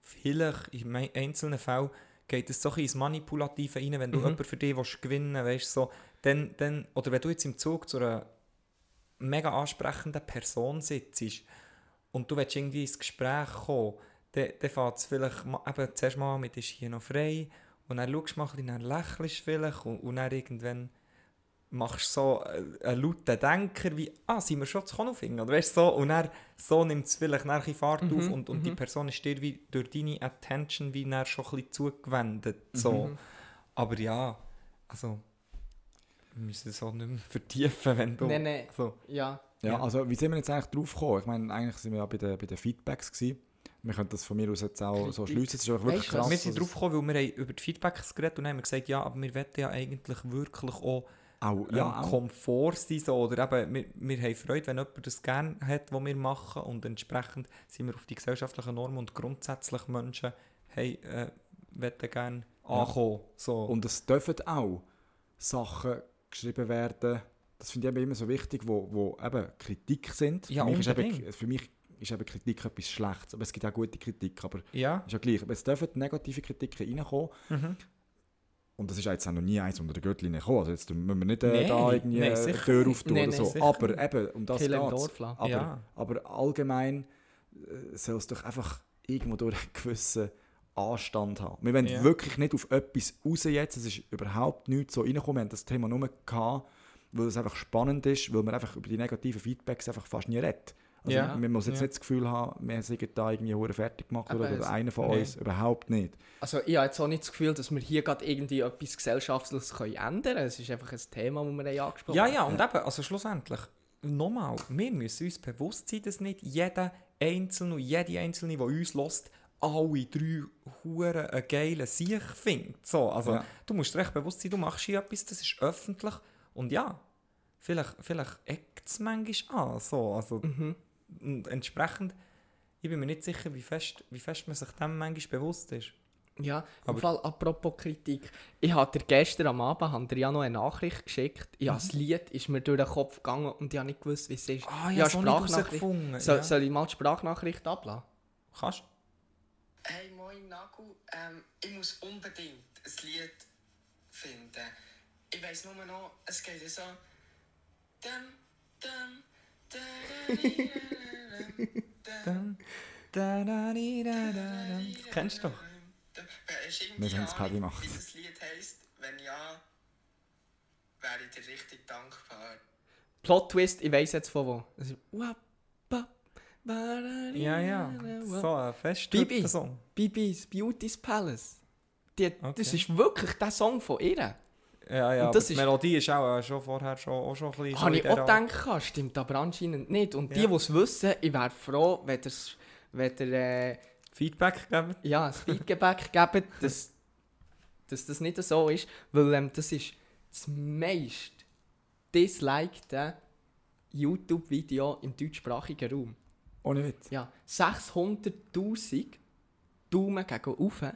vielleicht in mei- einzelnen Fällen geht es so ein bisschen ins Manipulative rein, wenn du Mhm. jemanden für dich willst gewinnen willst, so, dann, dann, oder wenn du jetzt im Zug zu einer mega ansprechenden Person sitzt und du willst irgendwie ins Gespräch kommen, dann, dann fängt es vielleicht eben zuerst mal mit «Ist hier noch frei?» und dann schaust du mal ein bisschen, dann lächelst du vielleicht und, und dann irgendwann machst so äh, einen lauten Denker wie «Ah, sind wir schon zu Konofing?» oder weißt du, so, und dann so nimmt es vielleicht nachher ein Fart Mhm, auf und, und die mhm. Person ist dir wie durch deine Attention wie dann schon ein bisschen zugewendet, so. Mhm. Aber ja, also wir müssen es auch nicht mehr vertiefen, wenn du... Nein, nein. So. Ja. Ja, Ja. also wie sind wir jetzt eigentlich drauf gekommen? Ich meine, eigentlich sind wir ja bei den, bei den Feedbacks gewesen. Wir können das von mir aus jetzt auch so schliessen. Es ist wirklich Weißt krass. wir sind drauf gekommen, weil wir haben über die Feedbacks geredet und haben gesagt, ja, aber wir wollen ja eigentlich wirklich auch auch, ja, ja, auch, Komfort sein. So, oder eben, wir, wir haben Freude, wenn jemand das gerne hat, was wir machen. Und entsprechend sind wir auf die gesellschaftlichen Normen und grundsätzlich Menschen hey, äh, wollen gerne ankommen. So. Und es dürfen auch Sachen geschrieben werden, das finde ich eben immer so wichtig, wo, wo eben Kritik sind. Ja, für, mich ist unbedingt. eben, für mich ist eben Kritik etwas Schlechtes, aber es gibt auch gute Kritik, aber ja. ist ja gleich. Aber es dürfen negative Kritiken reinkommen Mhm. und das ist jetzt auch noch nie eins unter der Gürtellinie gekommen. Also jetzt müssen wir nicht äh, Nein, da irgendwie nein, eine Tür auftun Nein, oder so. sicher Aber eben, um das lassen. Aber, Ja. aber allgemein äh, soll es doch einfach irgendwo durch einen gewissen Anstand haben. Wir wollen Ja. wirklich nicht auf etwas raus jetzt. Es ist überhaupt nichts so reingekommen. Wir haben das Thema nur gehabt, weil es einfach spannend ist, weil man einfach über die negativen Feedbacks einfach fast nie redet. Also Ja. man muss jetzt Ja. nicht das Gefühl haben, wir sind da irgendwie hure fertig gemacht Aber oder, oder einer von nee. uns. Überhaupt nicht. Also ich habe jetzt auch nicht das Gefühl, dass wir hier gerade irgendwie etwas Gesellschaftliches können ändern können. Es ist einfach ein Thema, das wir haben angesprochen Ja, ja, und eben, also schlussendlich, nochmal, wir müssen uns bewusst sein, dass nicht jeder Einzelne und jede Einzelne, die uns lässt, alle drei Huren einen geilen Sieg findet. So, also, Ja. du musst dir recht bewusst sein, du machst hier etwas, das ist öffentlich. Und ja, vielleicht, vielleicht eckt es manchmal an. So, also, Mhm. Und entsprechend, ich bin mir nicht sicher, wie fest, wie fest man sich dem manchmal bewusst ist. Ja, im Aber- Fall apropos Kritik. Ich habe dir gestern am Abend haben dir ja noch eine Nachricht geschickt. Ja, das Lied ist mir durch den Kopf gegangen und ich habe nicht gewusst, wie es ist. Ah, ja, so nicht herausgefunden. Soll, ja. soll ich mal die Sprachnachricht ablassen? Kannst Hey, moin Nagu. Ähm, ich muss unbedingt ein Lied finden. Ich weiss nur noch, es geht so. Dum, dum, da, da, di, da, da, Dun, da, da, di, da, da, da. Das kennst du doch. Wir sollen das Paddy Ahnung, machen. wie das Lied heisst? Wenn ja, wäre ich dir richtig dankbar. Plot Twist, ich weiss jetzt von wo. Es ist Wap, bap, barari, Ja, ja. So ein fest Bibi. Song. Bibis Beauty's Palace. Die, Das Okay. ist wirklich der Song von ihr. Ja, ja, Und das die ist- Melodie ist auch äh, schon vorher schon, auch schon ein bisschen... so Habe in ich auch gedacht, stimmt aber anscheinend nicht. Und die, Ja. die es wissen, ich wäre froh, wenn ihr, wenn ihr äh, Feedback geben. ja, ein Feedback gebt, dass, dass das nicht so ist. Weil ähm, das ist das meist dislikte YouTube-Video im deutschsprachigen Raum. Ohne Witz. Ja, 600'000 Daumen gegen oben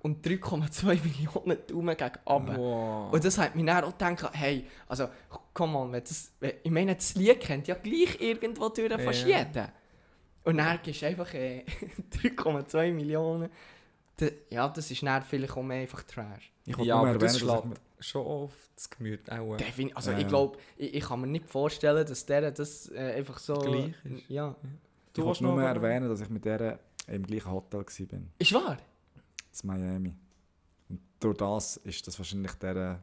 und 3,2 Millionen Daumen gegen runter. Wow. Und das hat mich dann auch gedacht, hey, also, komm on, wenn das, wenn- ich meine, das Lied kennt ja gleich irgendwo durch fast Ja. jeden. Und dann gibst du einfach äh, 3,2 Millionen. Ja, das ist dann vielleicht auch mehr einfach Trash. Ich ja, aber das erwähnen, ich schlägt schon auf das Gemüt auch. äh, Defin also Ja, ich glaube, ich, ich kann mir nicht vorstellen, dass der das äh, einfach so... Gleich ist. Ja. Ich willst wollte nur erwähnen, dass ich mit der im gleichen Hotel war. Ist wahr? In Miami. Und durch das ist das wahrscheinlich der.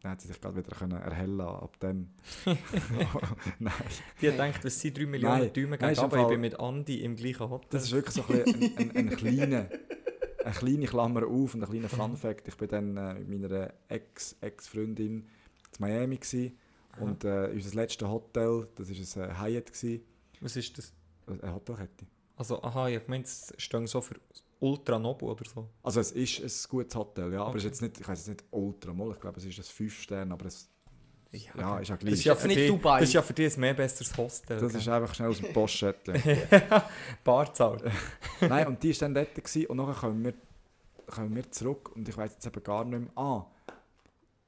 Dann hat sie sich gerade wieder können erhellen ab dem. Nein, Die denkt, es sind 3 Millionen Nein, ist im aber ich bin mit Andi im gleichen Hotel. das ist wirklich so ein, ein, ein, ein kleiner. Eine kleine Klammer auf und ein kleiner Fun Fact. Ich war dann äh, mit meiner Ex- Ex-Freundin in Miami gewesen, und äh, unser letztes Hotel, das war ein äh, Hyatt, gewesen, Was ist das? eine Hotelkette. Also, aha, ich meinte, es stehen so für Ultra Nobu oder so. Also es ist ein gutes Hotel, ja, aber es ist Okay. jetzt nicht, ich weiß jetzt nicht ultra mal, ich glaube es ist ein 5 Sterne, aber es ja, ist ja Das gleich. ist ja, für nicht dich, Dubai. das ist ja für dich ein mehr besseres Hostel. das gell? ist einfach schnell aus dem Postschädtchen. Barzahl. Nein, und die war dann dort gewesen, und nachher kommen wir, kommen wir zurück und ich weiß jetzt eben gar nicht mehr. Ah,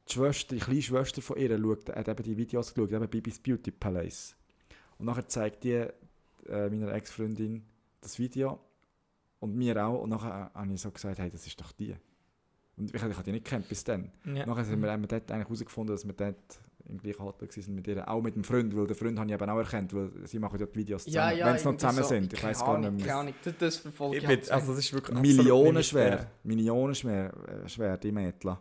die Schwester, die kleine Schwester von ihr schaut, hat eben die Videos geschaut, eben Bibis Beauty Palace. Und nachher zeigt die äh, meiner Ex-Freundin das Video und mir auch. Und nachher habe ich so gesagt, hey, das ist doch die. Und ich, ich habe die nicht gekannt bis dann. Ja. Nachher haben wir, haben wir dort eigentlich herausgefunden, dass wir dort im gleichen Hotel waren mit ihr, auch mit dem Freund, weil den Freund habe ich eben auch erkannt, weil sie machen ja die Videos Ja, zusammen, ja, wenn sie noch zusammen so. sind. Ich weiß gar nicht mehr. Keine Ahnung, das, verfolge Ich ich bin, also, das ist wirklich Millionen schwer. Millionen schwer, äh, schwer die Mädchen.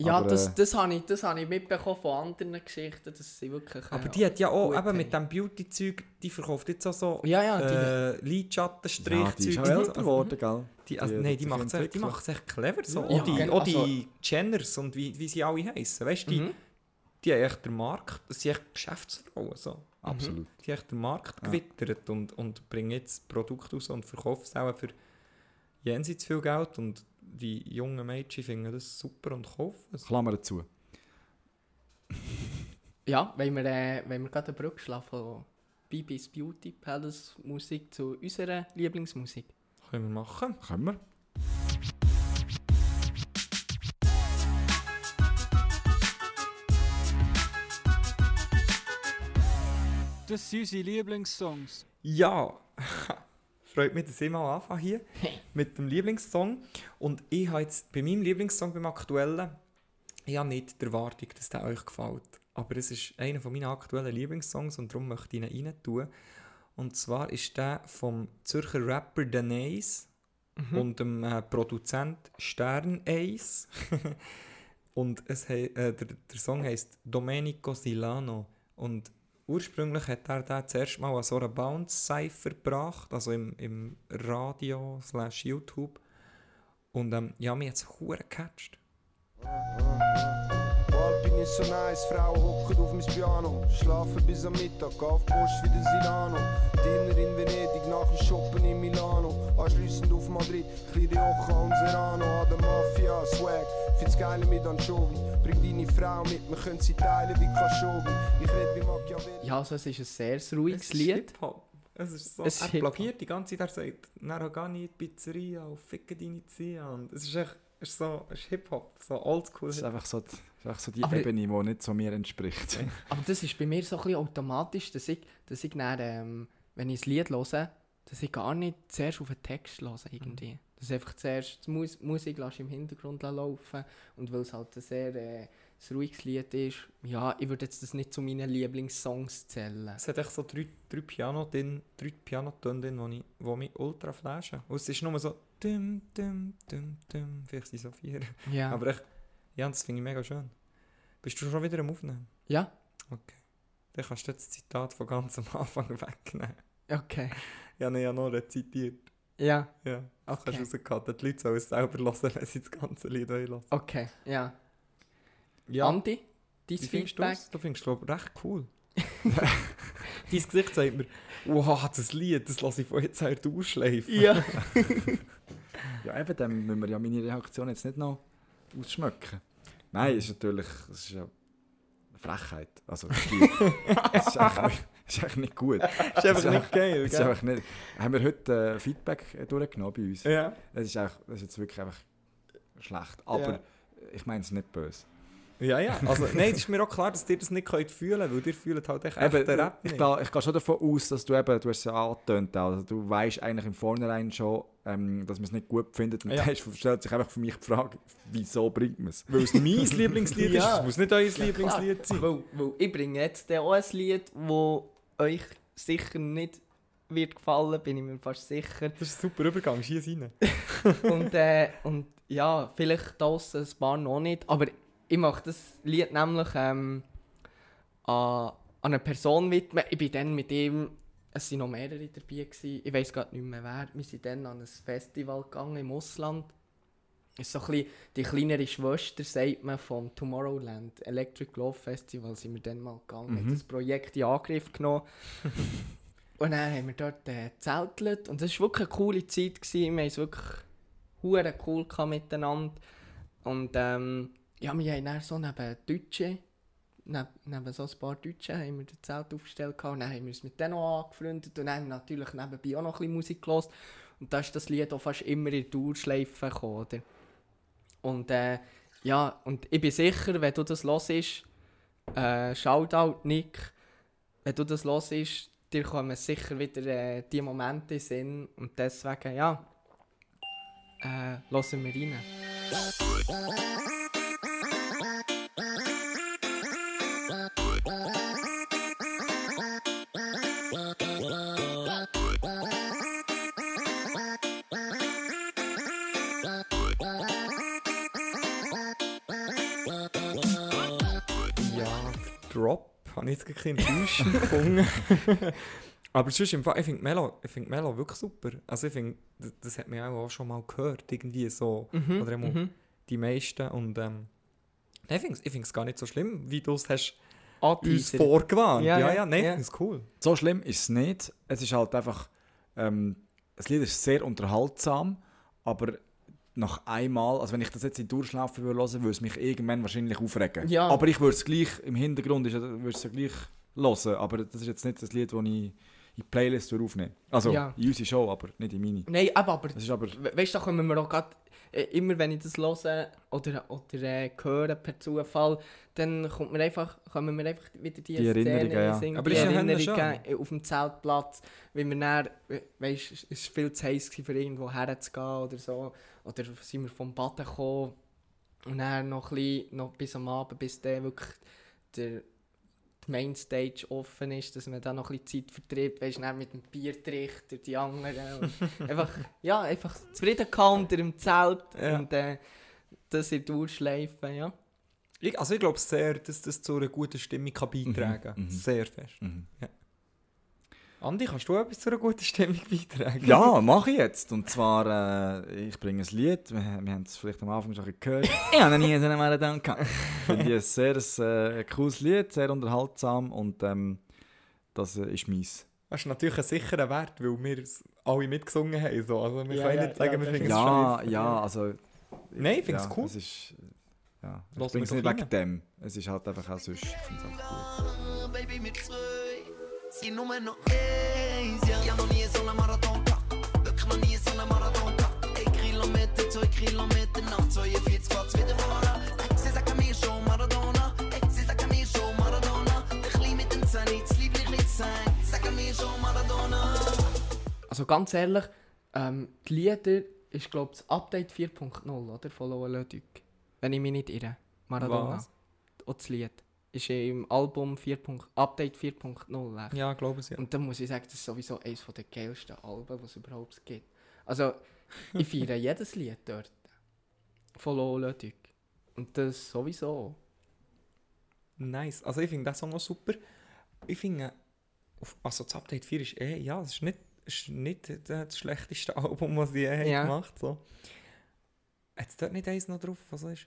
Ja, Aber, das, äh, das habe ich, das habe ich mitbekommen von anderen Geschichten, dass sie wirklich... äh, Aber die hat ja auch, eben mit dem Beauty-Zeug, die verkauft jetzt auch so Ja, ja, die... äh, Lidschattenstrich. Ja, die ist auch älter geworden, gell? Die, also, Die nein, die macht es echt, die macht's echt clever. So. Ja, auch die, genau, auch die also- Jenners und wie, wie sie alle heißen. Weißt du, die, Mhm. die haben echt den Markt, das sind echt Geschäftsfrauen. So. Absolut. Die haben echt den Markt Ja. gewittert und, und bringen jetzt Produkte raus und verkaufen es auch für jenseits viel Geld. Und die jungen Mädchen finden das super und kaufen es. Klammer dazu. Ja, wenn wir, äh, wenn wir gerade eine Brücke schlagen von Bibis Beauty Palace Musik zu unserer Lieblingsmusik. Können wir machen. Können wir? Das sind unsere Lieblingssongs. Ja, freut mich, dass ich mal anfange hier mit dem Lieblingssong. Und ich habe jetzt bei meinem Lieblingssong, beim aktuellen, ich habe nicht die Erwartung, dass der euch gefällt. Aber es ist einer von meinen aktuellen Lieblingssongs und darum möchte ich ihn rein tun. Und zwar ist der vom Zürcher Rapper Denise und dem äh, Produzent Stern Ace. und es äh, der, der Song heißt Domenico Silano. Und ursprünglich hat er den zuerst mal an so einer Bounce-Cypher gebracht, also im, im Radio slash YouTube. Und ähm, ja, mir hat es gecatcht. Ich so nice, Frauen hocken auf mein Piano. Schlafen bis am Mittag, auf Post wie der Silano. Dinner in Venedig, nach dem Shoppen in Milano. Anschliessend auf Madrid, kleine Rioja und Serrano. An der Mafia, Swag, find's geil mit Anchovy. Bring deine Frau mit, wir können sie teilen wie Khashoggi. Ich red wie Machiavelli. Ja, also es ist ein sehr ruhiges Es ist Lied. Es ist so, Es ist er plagiert die ganze Zeit, er sagt, Narragani, Pizzeria, auf Ficken deine Zia. Und es ist echt, ist so, es ist Hip-Hop, so oldschool. Das ist einfach so, die- das ist einfach so die Aber- Ebene, die nicht so mir entspricht. Aber das ist bei mir so ein bisschen automatisch, dass ich, dass ich dann, ähm, wenn ich ein Lied höre, dass ich gar nicht zuerst auf den Text höre irgendwie. Dass ich einfach zuerst die Mus Musik im Hintergrund laufen und weil es halt ein sehr äh, ein ruhiges Lied ist, ja, ich würde jetzt das nicht zu meinen Lieblingssongs zählen. Es hat echt so drei, drei Piano drin, drei Pianotöne drin, die mich ultra flashen. Und es ist nur so dum, dum, dum, dum, vielleicht sind es so vier. Ja. Aber echt, ja, das finde ich mega schön. Bist du schon wieder am Aufnehmen? ja? Okay. Dann kannst du das Zitat von ganz am Anfang wegnehmen. Okay. Ich habe ihn ja noch rezitiert. Ja, Ja, das Okay. kannst du rausgehalten. Die Leute sollen es selber hören, wenn sie das ganze Lied hören. okay, ja. Ja, Andi, dein wie findest du Feedback? es? Du findest es recht cool. Dein Gesicht sagt mir, wow, das Lied, das lasse ich von jetzt her durchschleifen. Ja. Ja, eben, dann müssen wir ja meine Reaktion jetzt nicht noch ausschmücken. Nein, ist natürlich es ist ja eine Frechheit. Also, es ist es ist eigentlich nicht gut. Ist einfach nicht geil, Es ist einfach nicht, haben wir heute äh, Feedback äh, durchgenommen bei uns? Ja. Das, ist einfach, das ist jetzt wirklich einfach schlecht. Aber Ja. ich meine es nicht böse. Ja, ja. Also, nein, es ist mir auch klar, dass ihr das nicht könnt fühlen könnt, weil ihr fühlt halt echt Eben, echten Rap ich, nicht. glaub, ich gehe schon davon aus, dass du eben, du hast es ja angetönt, also du weißt eigentlich im Vornherein schon, ähm, dass man es nicht gut findet. Und Ja. dann stellt sich einfach für mich die Frage, wieso bringt man es? Weil es mein Lieblingslied Ja. ist. Es muss nicht euer Lieblingslied sein. Weil, weil ich bringe jetzt auch ein Lied, das euch sicher nicht wird gefallen, bin ich mir fast sicher. Das ist ein super Übergang, schieß rein. und, äh, und ja, vielleicht das ein paar noch nicht, aber ich mache das Lied nämlich ähm, an, eine Person widmen. Ich bin dann mit ihm, es waren noch mehrere dabei, gewesen. ich weiß gerade nicht mehr wer. Wir sind dann an ein Festival gegangen im Ausland. Ist so ein bisschen die kleinere Schwester, sagt man, vom Tomorrowland Electric Love Festival sind wir dann mal gegangen, haben das Projekt in Angriff genommen. und dann haben wir dort äh, zeltelt und es war wirklich eine coole Zeit. Gewesen. Wir haben es wirklich cool miteinander. Und ähm, ja, wir haben dann so neben Deutschen, neben, neben so ein paar Deutschen, haben wir das Zelt aufgestellt und dann haben wir uns mit denen auch angefreundet und dann natürlich nebenbei auch noch ein bisschen Musik gehört. Und da ist das Lied auch fast immer in die Dauerschleife gekommen, oder? Und äh, ja, und ich bin sicher, wenn du das hörst, äh, Shoutout Nick, wenn du das hörst, dir kommen sicher wieder äh, die Momente in den Sinn und deswegen, ja, äh, hören wir rein. Keinen enttäuschend gefunden. Aber sonst im Fall, ich finde Melo, ich find Melo wirklich super. Also ich finde, das, das hat man auch schon mal gehört, irgendwie so, Mhm, oder einmal mhm. die meisten und ähm, ich finde es gar nicht so schlimm, wie du es hast uns vorgewarnt. Ja, Ja, ja, nein, ja. ich finde es cool. So schlimm ist es nicht. Es ist halt einfach, ähm, das Lied ist sehr unterhaltsam, aber nach einmal, also wenn ich das jetzt in Durchlaufen würde hören, würde es mich irgendwann wahrscheinlich aufregen. Ja. Aber ich würde es gleich, im Hintergrund ist, würde es ja gleich hören, aber das ist jetzt nicht das Lied, das ich in die Playlist würde aufnehmen Also Ja. in unsere Show, aber nicht in meine. Nein, aber, aber Das ist aber... we- weißt du, da kommen wir auch grad, äh, immer wenn ich das höre oder, oder äh, höre per Zufall, dann kommt mir einfach, kommen mir einfach wieder die, Die Erinnerungen, ja. Sinn, Aber die Erinnerungen äh, auf dem Zeltplatz, wie wir dann, we- weisst, es war viel zu heiß für irgendwo herzugehen oder so, oder sind wir vom Baden gekommen und dann noch, ein bisschen, noch bis am Abend, bis dann wirklich der die Mainstage offen ist, dass man da noch ein bisschen Zeit vertreibt, weißt du, mit dem Biertrichter, die anderen. Und einfach, ja, einfach zufrieden unter dem Zelt Ja. und äh, das in der Durchschleife, ja. Ich, also ich glaube sehr, dass das zu einer guten Stimmung kann beitragen kann. Mhm, mhm. Sehr fest. Mhm. Andi, kannst du etwas zu einer guten Stimmung beitragen? Ja, mache ich jetzt. Und zwar, äh, ich bringe ein Lied. Wir, wir haben es vielleicht am Anfang schon ein gehört. ich habe noch nie so einen Marathon gehabt. Finde ich ein sehr äh, cooles Lied, sehr unterhaltsam und ähm, das äh, ist meins. Das ist natürlich ein sicherer Wert, weil wir es alle mitgesungen haben. So. Also wir Ja, können ja, nicht sagen, ja, wir finden es Ja, scheiße. ja, also... Nein, ich finde es cool. Es ist, äh, ja, ich bringe es nicht wegen dem. Es ist halt einfach auch sonst. Ich finde es einfach gut. Baby mit zwei, sie nur noch eins. Ja, ich hab noch nie so einen Marathon gehabt. Wirklich noch nie so einen Marathon gehabt. Ein Kilometer, zwei Kilometer, nach 42 geht's wieder voran. Sie sagen mir schon Maradona, sie sagen mir schon Maradona. Der Klein mit den Zähnen, das lieblich nicht sein. Sagen mir schon Maradona. Also ganz ehrlich, ähm, die Lieder ist glaube ich das Update 4.0, oder? Von Loa. Wenn ich mich nicht irre. Maradona. Was? Auch das Lied. Ist im Album 4. Update 4.0. echt. Ja, glaube ich ja. Und dann muss ich sagen, das ist sowieso eines der geilsten Alben, was es überhaupt gibt. Also, ich feiere jedes Lied dort. Von Loa Lödig. Und das sowieso. Nice. Also ich finde das auch noch super. Ich finde, also das Update 4 ist eh, ja, es ist nicht, ist nicht das schlechteste Album, was sie je Ja. gemacht so. Hat es dort nicht eins noch drauf, was ist?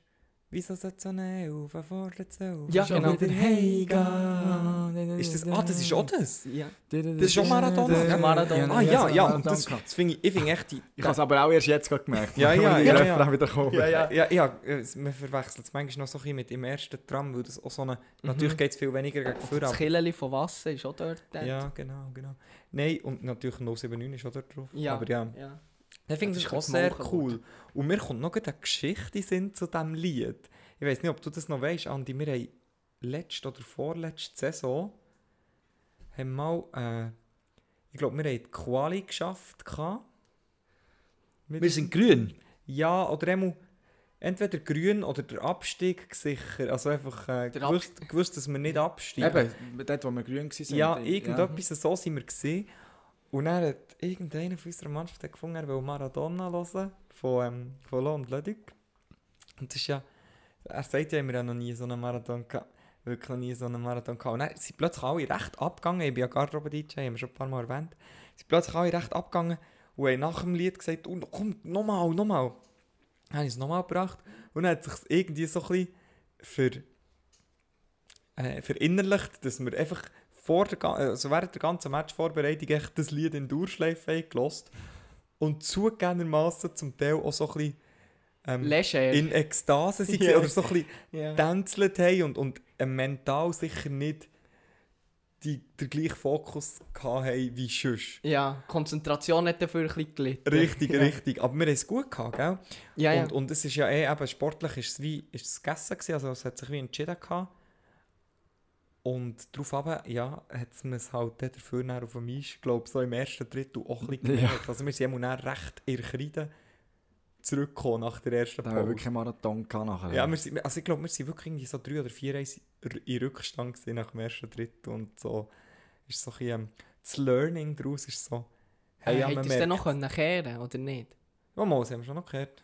Wieso sollte so eine vor der Zwölf Ja, genau. wieder heimgehen? Ist das, ah, das ist auch das? Ja. Das ist schon Maradona, Das ist Maradona. Ah ja, ja, und das, das finde ich, ich finde echt die... Ich habe es aber auch erst jetzt gerade gemerkt. Ja, ja, ja, ja. Wieder. Ja, ja, ja, ja, man verwechselt es manchmal noch so ein bisschen mit dem ersten Tram, weil das auch so eine... Natürlich geht es viel weniger gegen vorne, Das Killeli von Wasser ist auch dort. dort. Ja, genau, genau. Nein, und natürlich 079 ist auch dort drauf. Ja. Aber ja, ja. Ich finde Das das auch sehr cool. worden. Und mir kommt noch eine Geschichte Sinn zu diesem Lied. Ich weiß nicht, ob du das noch weißt, Andi. Wir haben letzte oder vorletzte Saison haben mal, äh, ich glaube, wir haben die Quali geschafft. Mit- Wir sind grün. Ja, oder einmal entweder grün oder der Abstieg sicher. Also einfach äh, gewusst, gewusst, dass wir nicht absteigen. Eben, dort, wo wir grün waren. Ja, irgendetwas so sind wir gesehen. Und dann hat irgendeiner von unserer Mannschaft gefunden, er will Maradona hören, von, ähm, von Lo und Lödig. Und das ist ja, er sagt ja, wir noch nie so einen Marathon gehabt. Wirklich noch nie so einen Marathon gehabt. Und dann sind plötzlich alle recht abgegangen. Ich bin ja Garderobe-DJ, haben wir schon ein paar Mal erwähnt. sind plötzlich alle recht abgegangen und haben nach dem Lied gesagt, oh, komm, nochmal, nochmal. Dann habe ich es nochmal gebracht. Und dann hat sich irgendwie so ein bisschen für, äh, verinnerlicht, dass wir einfach vor der, also während der ganzen Matchvorbereitung echt das Lied in Durchschleife gelost und zugegebenermaßen zum Teil auch so ein bisschen ähm, in Ekstase waren Ja. oder so ein bisschen ja. tänzelt haben und, und äh, mental sicher nicht die, den gleichen Fokus haben wie sonst. ja, Konzentration hat dafür ein bisschen gelitten. Richtig, ja. richtig. Aber wir haben es gut gehabt, gell? Ja, ja. Und, und es ist ja eh eben sportlich ist es wie ist es gegessen gewesen, also es hat sich wie entschieden gehabt. Und darauf aber, ja, hat es mir es halt dann dafür auf dem Eis, glaube so im ersten Drittel auch ein bisschen Ja. gemerkt. Also wir sind dann recht in Kreide zurückgekommen nach der ersten Da haben wir Pause. wirklich einen Marathon nachher. Ja, wir sind, also ich glaube, wir sind wirklich irgendwie so drei oder vier Reisen in Rückstand nach dem ersten Drittel und so ist so ein bisschen, ähm, das Learning daraus ist so, Hey, ja, Hätte man es dann noch können kehren oder nicht? Oh, mal, das haben wir schon noch gehört.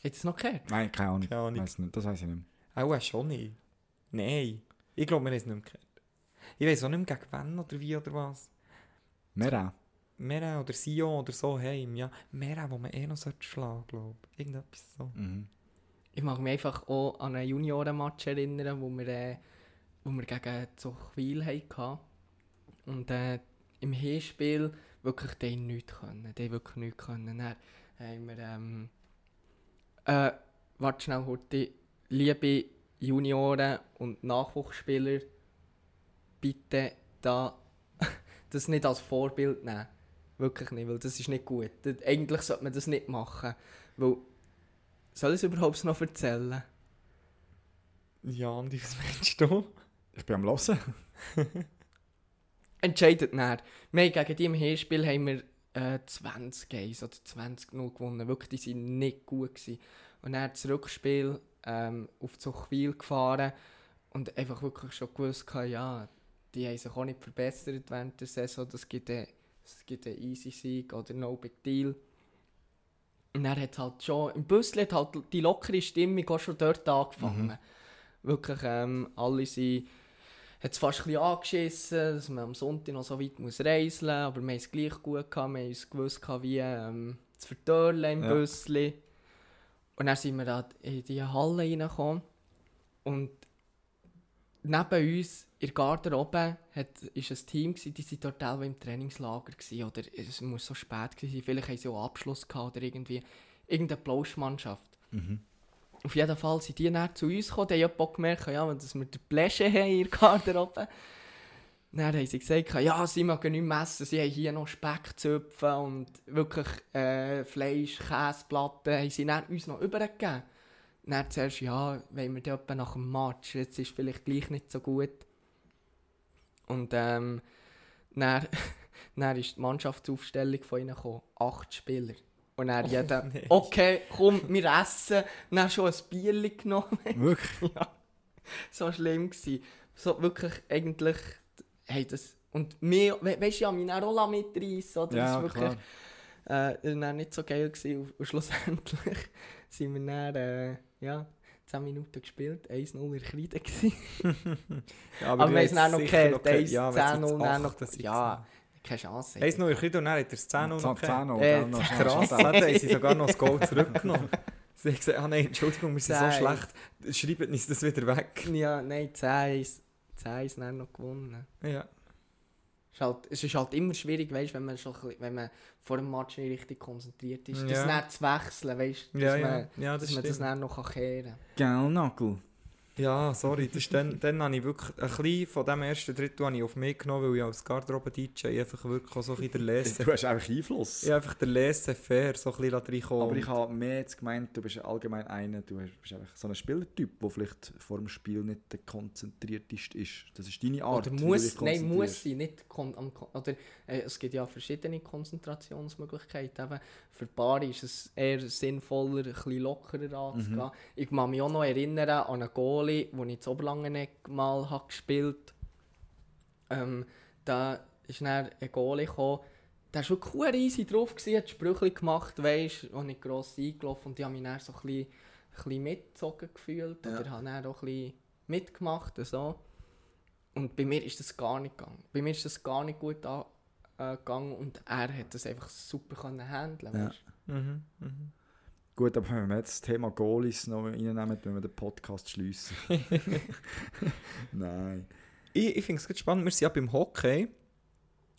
Hätte es noch gekehrt? Nein, keine Ahnung. Keine Ahnung. Weiss nicht. Das weiß ich nicht. Auch äh, schon nicht. Nein. Ich glaube, wir haben es nicht mehr gehört. Ich weiß auch nicht mehr gegen wen oder wie oder was. Mehr auch. Mera oder Sion oder so heim, ja. Mera, wo man eh noch sollte schlagen glaube ich. Irgendetwas so. Mhm. Ich mag mich einfach auch an einen Juniorenmatch erinnern, wo wir, äh, wo wir gegen Zuchwil hatten. Und äh, im Hinspiel wirklich die nichts können. Die haben wirklich nichts können. Dann haben wir, ähm, äh, warte schnell, Horti. Liebe Junioren und Nachwuchsspieler, bitte da das nicht als Vorbild nehmen. Wirklich nicht, weil das ist nicht gut. Eigentlich sollte man das nicht machen. Weil, soll ich es überhaupt noch erzählen? Ja, und was meinst du? Ich bin am Hören. Entscheidet näher. Wir gegen die im Hinspiel haben wir äh, 20 1 oder 20 0 gewonnen. Wirklich, die waren nicht gut. Gewesen. Und dann das Rückspiel ähm, auf Zuchwil gefahren und einfach wirklich schon gewusst, ja, die haben sich auch nicht verbessert während der Saison. Das gibt einen, das gibt einen easy Sieg oder no big deal. Und dann hat halt schon, im Büssli hat halt die lockere Stimmung auch schon dort angefangen. Wirklich, ähm, alle sind, hat es fast ein bisschen angeschissen, dass man am Sonntag noch so weit muss reiseln muss, aber wir haben es gleich gut gehabt, wir haben uns gewusst, wie ähm, zu vertörlen im Ja. Büssli. Und dann sind wir da in die Halle reingekommen. Und neben uns in der Garderobe hat, ist ein Team, gewesen, die sind dort auch im Trainingslager gewesen, oder es muss so spät gewesen sein, vielleicht haben sie auch Abschluss gehabt oder irgendwie irgendeine Plauschmannschaft. Auf jeden Fall sind die dann zu uns gekommen, die haben auch gemerkt, ja, dass wir den Pläsche haben in der Garderobe. Dann haben sie gesagt, ja, sie mögen nicht messen, sie haben hier noch Speckzöpfe und wirklich äh, Fleisch, Käseplatten, haben sie dann uns noch übergegeben. Dann zuerst, ja, wollen wir dort nach dem Match, jetzt ist vielleicht gleich nicht so gut. Und ähm, dann, dann ist die Mannschaftsaufstellung von ihnen gekommen, acht Spieler. Und dann jeder, nein. okay, komm, wir essen. Dann schon ein Bierchen genommen. Wirklich? ja, so schlimm gsi. So wirklich, eigentlich, hey, das... Und wir, we weißt du, ja, mich auch mitreißen, oder? das Ja, ist wirklich, äh, das war dann nicht so geil gewesen. Und, schlussendlich sind wir dann, äh, ja, 10 Minuten gespielt, 1-0 in der Kreide. Ja, Aber du wir haben es noch sicher gekillt, ge- 1 ja, 10-0, wenn es jetzt dann noch, 8 ja, keine Chance. Eins noch in und dann hat er es 10 noch. Zahn- Äh, noch Krass, dann haben sie sogar noch das Goal zurückgenommen. Sie haben gesagt, ah nein, Entschuldigung, wir sind so schlecht, schreibt uns das wieder weg. Ja, nein, 10 ist 10 ist dann noch gewonnen. Ja. Es ist halt, es ist halt immer schwierig, weißt, wenn man schon, wenn man vor dem Match nicht richtig konzentriert ist, das Ja. dann zu wechseln, weißt, dass Ja, man, ja, ja, dass das man das dann noch kann kehren kann. Gell, Nagel? Ja, sorry, das ist dann, dann habe ich wirklich ein bisschen von dem ersten Drittel habe ich auf mich genommen, weil ich als Garderobe-DJ einfach wirklich auch so ein bisschen der Lese... Du hast einfach Einfluss. Ja, einfach der Laissez-faire so ein bisschen reinkommen. Aber ich habe mehr jetzt gemeint, du bist allgemein einer, du bist einfach so ein Spielertyp, der vielleicht vor dem Spiel nicht der konzentrierteste ist. Das ist deine Art. Oder wie du muss, nein, muss sie, nicht kon am, kon- oder, äh, es gibt ja verschiedene Konzentrationsmöglichkeiten. Eben, für Paare ist es eher sinnvoller, ein bisschen lockerer anzugehen. Mhm. Ich kann mich auch noch erinnern an einen Goalie, den ich in Oberlangenegg mal habe gespielt ähm, Da ist dann ein Goalie gekommen, der war verdammt easy drauf, gewesen, hat Sprüche gemacht, weißt, und nicht gross eingelaufen und ich habe mich dann so ein bisschen, ein bisschen mitgezogen gefühlt oder habe dann auch ein bisschen mitgemacht. So. Und bei mir ist das gar nicht gegangen. Bei mir ist das gar nicht gut an, äh, gegangen und er hat das einfach super können handeln. Ja. weisst. Mhm, mhm. Gut, aber wenn wir jetzt das Thema Goalies noch reinnehmen, wenn wir den Podcast schliessen. Nein. Ich, ich finde es ganz spannend, wir sind ja beim Hockey.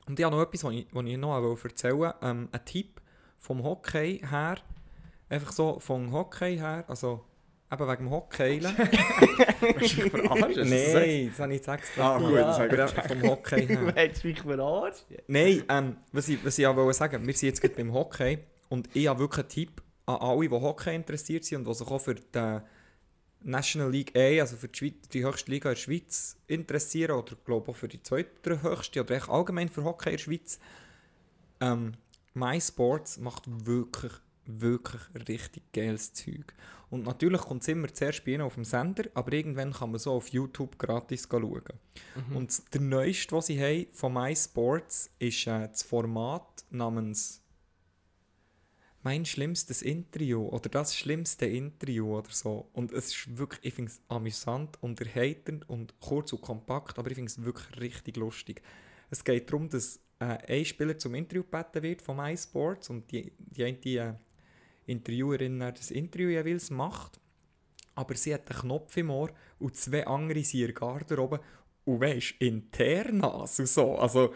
Und ich habe noch etwas, was ich, was ich noch erzählen wollte. Ähm, ein Tipp vom Hockey her. Einfach so vom Hockey her, also eben wegen dem Hockey. Hast du verarscht? Gesagt? Nein, das habe ich jetzt extra Ah, gut, gemacht. das habe ich Aber vom Hockey her. Willst du mich verarschen? Nein, ähm, was, ich, was ich auch wollte sagen wir sind jetzt gerade beim Hockey und ich habe wirklich einen Tipp an alle, die Hockey interessiert sind und die sich auch für die National League A, also für die, Schweiz, die höchste Liga in der Schweiz interessieren oder glaube auch für die zweite höchste oder echt allgemein für Hockey in der Schweiz. Ähm, MySports macht wirklich, wirklich richtig geiles Zeug. Und natürlich kommt es immer zuerst bei ihnen auf dem Sender, aber irgendwann kann man so auf YouTube gratis schauen. Und der neueste, was sie haben von MySports, ist äh, das Format namens «Mein schlimmstes Interview» oder «Das schlimmste Interview» oder so. Und es ist wirklich, ich finde es amüsant, unterhaltend und kurz und kompakt, aber ich finde es wirklich richtig lustig. Es geht darum, dass äh, ein Spieler zum Interview gebeten wird von MySports und die, die eine die, äh, Interviewerin das Interview jeweils macht. Aber sie hat einen Knopf im Ohr und zwei andere sind in der Garderobe und weisst, Internas und so. Also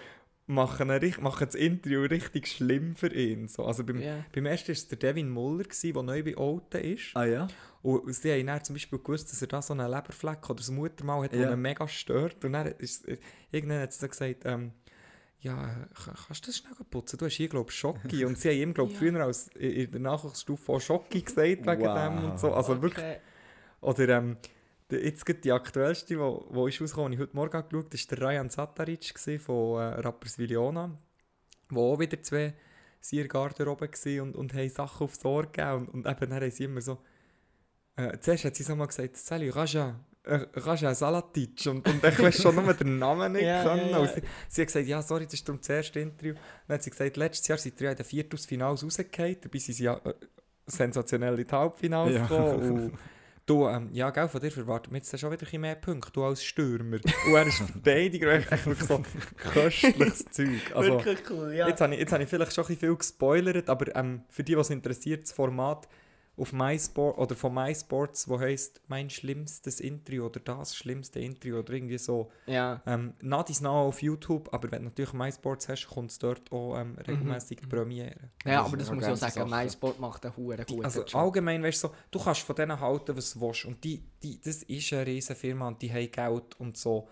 machen, machen das Interview richtig schlimm für ihn. So. Also beim, Ja. beim ersten war es der Devin Muller, der neu bei Olten ist. Ah ja? Und sie haben dann zum Beispiel gewusst, dass er da so einen Leberfleck oder das Muttermal hat, Ja. der ihn mega stört. Und dann ist, äh, irgendwann hat sie gesagt, ähm, ja, ka- kannst du das schnell putzen? Du hast hier, glaube ich, Schocki. Und sie haben ihm, glaube ich, Ja. früher als in der Nachwuchsstufe auch Schocki gesagt wegen Wow. dem und so. Also wirklich. Okay. Oder ähm, jetzt gerade die aktuellste, wo, wo ist rausgekommen, die ich heute Morgen angeschaut habe, war der Ryan Sataric von äh, Rapperswil-Jona, wo auch wieder zwei der Garderobe waren und, und haben Sachen aufs Ohr gegeben. Und, und eben dann haben sie immer so... Äh, zuerst hat sie so mal gesagt, «Salut, Raja, äh, Raja Salatic». Und, und ich weiß schon nur den Namen nicht Ja, können. ja. Und sie, sie hat gesagt, «Ja, sorry, das ist darum das erste Interview». Dann hat sie gesagt, «Letztes Jahr sind ja in den Viertelfinals rausgefallen, dabei sind sie ja... Äh, sensationell in die Halbfinals Ja. gekommen. Du, ähm, ja, gell, von dir verwartet man jetzt schon wieder ein mehr Punkte, du als Stürmer. Und er ist Verteidiger, wirklich so köstliches Zeug. Also, Wirklich cool, ja. Jetzt habe ich, jetzt habe ich vielleicht schon ein bisschen viel gespoilert, aber ähm, für die, was interessiert, das Format auf MySport oder von MySports, wo heisst «Mein schlimmstes Interview» oder «Das schlimmste Interview» oder irgendwie so. ja. Ähm, not is now auf YouTube, aber wenn du natürlich MySports hast, kommt es dort auch ähm, regelmäßig die Premiere. Ja, Das aber das muss ich auch sagen. MySport macht einen huren guten Also Job. allgemein, weißt du, so, du kannst von denen halten, was du willst. Und die, die, das ist eine riesen Firma und die haben Geld und so.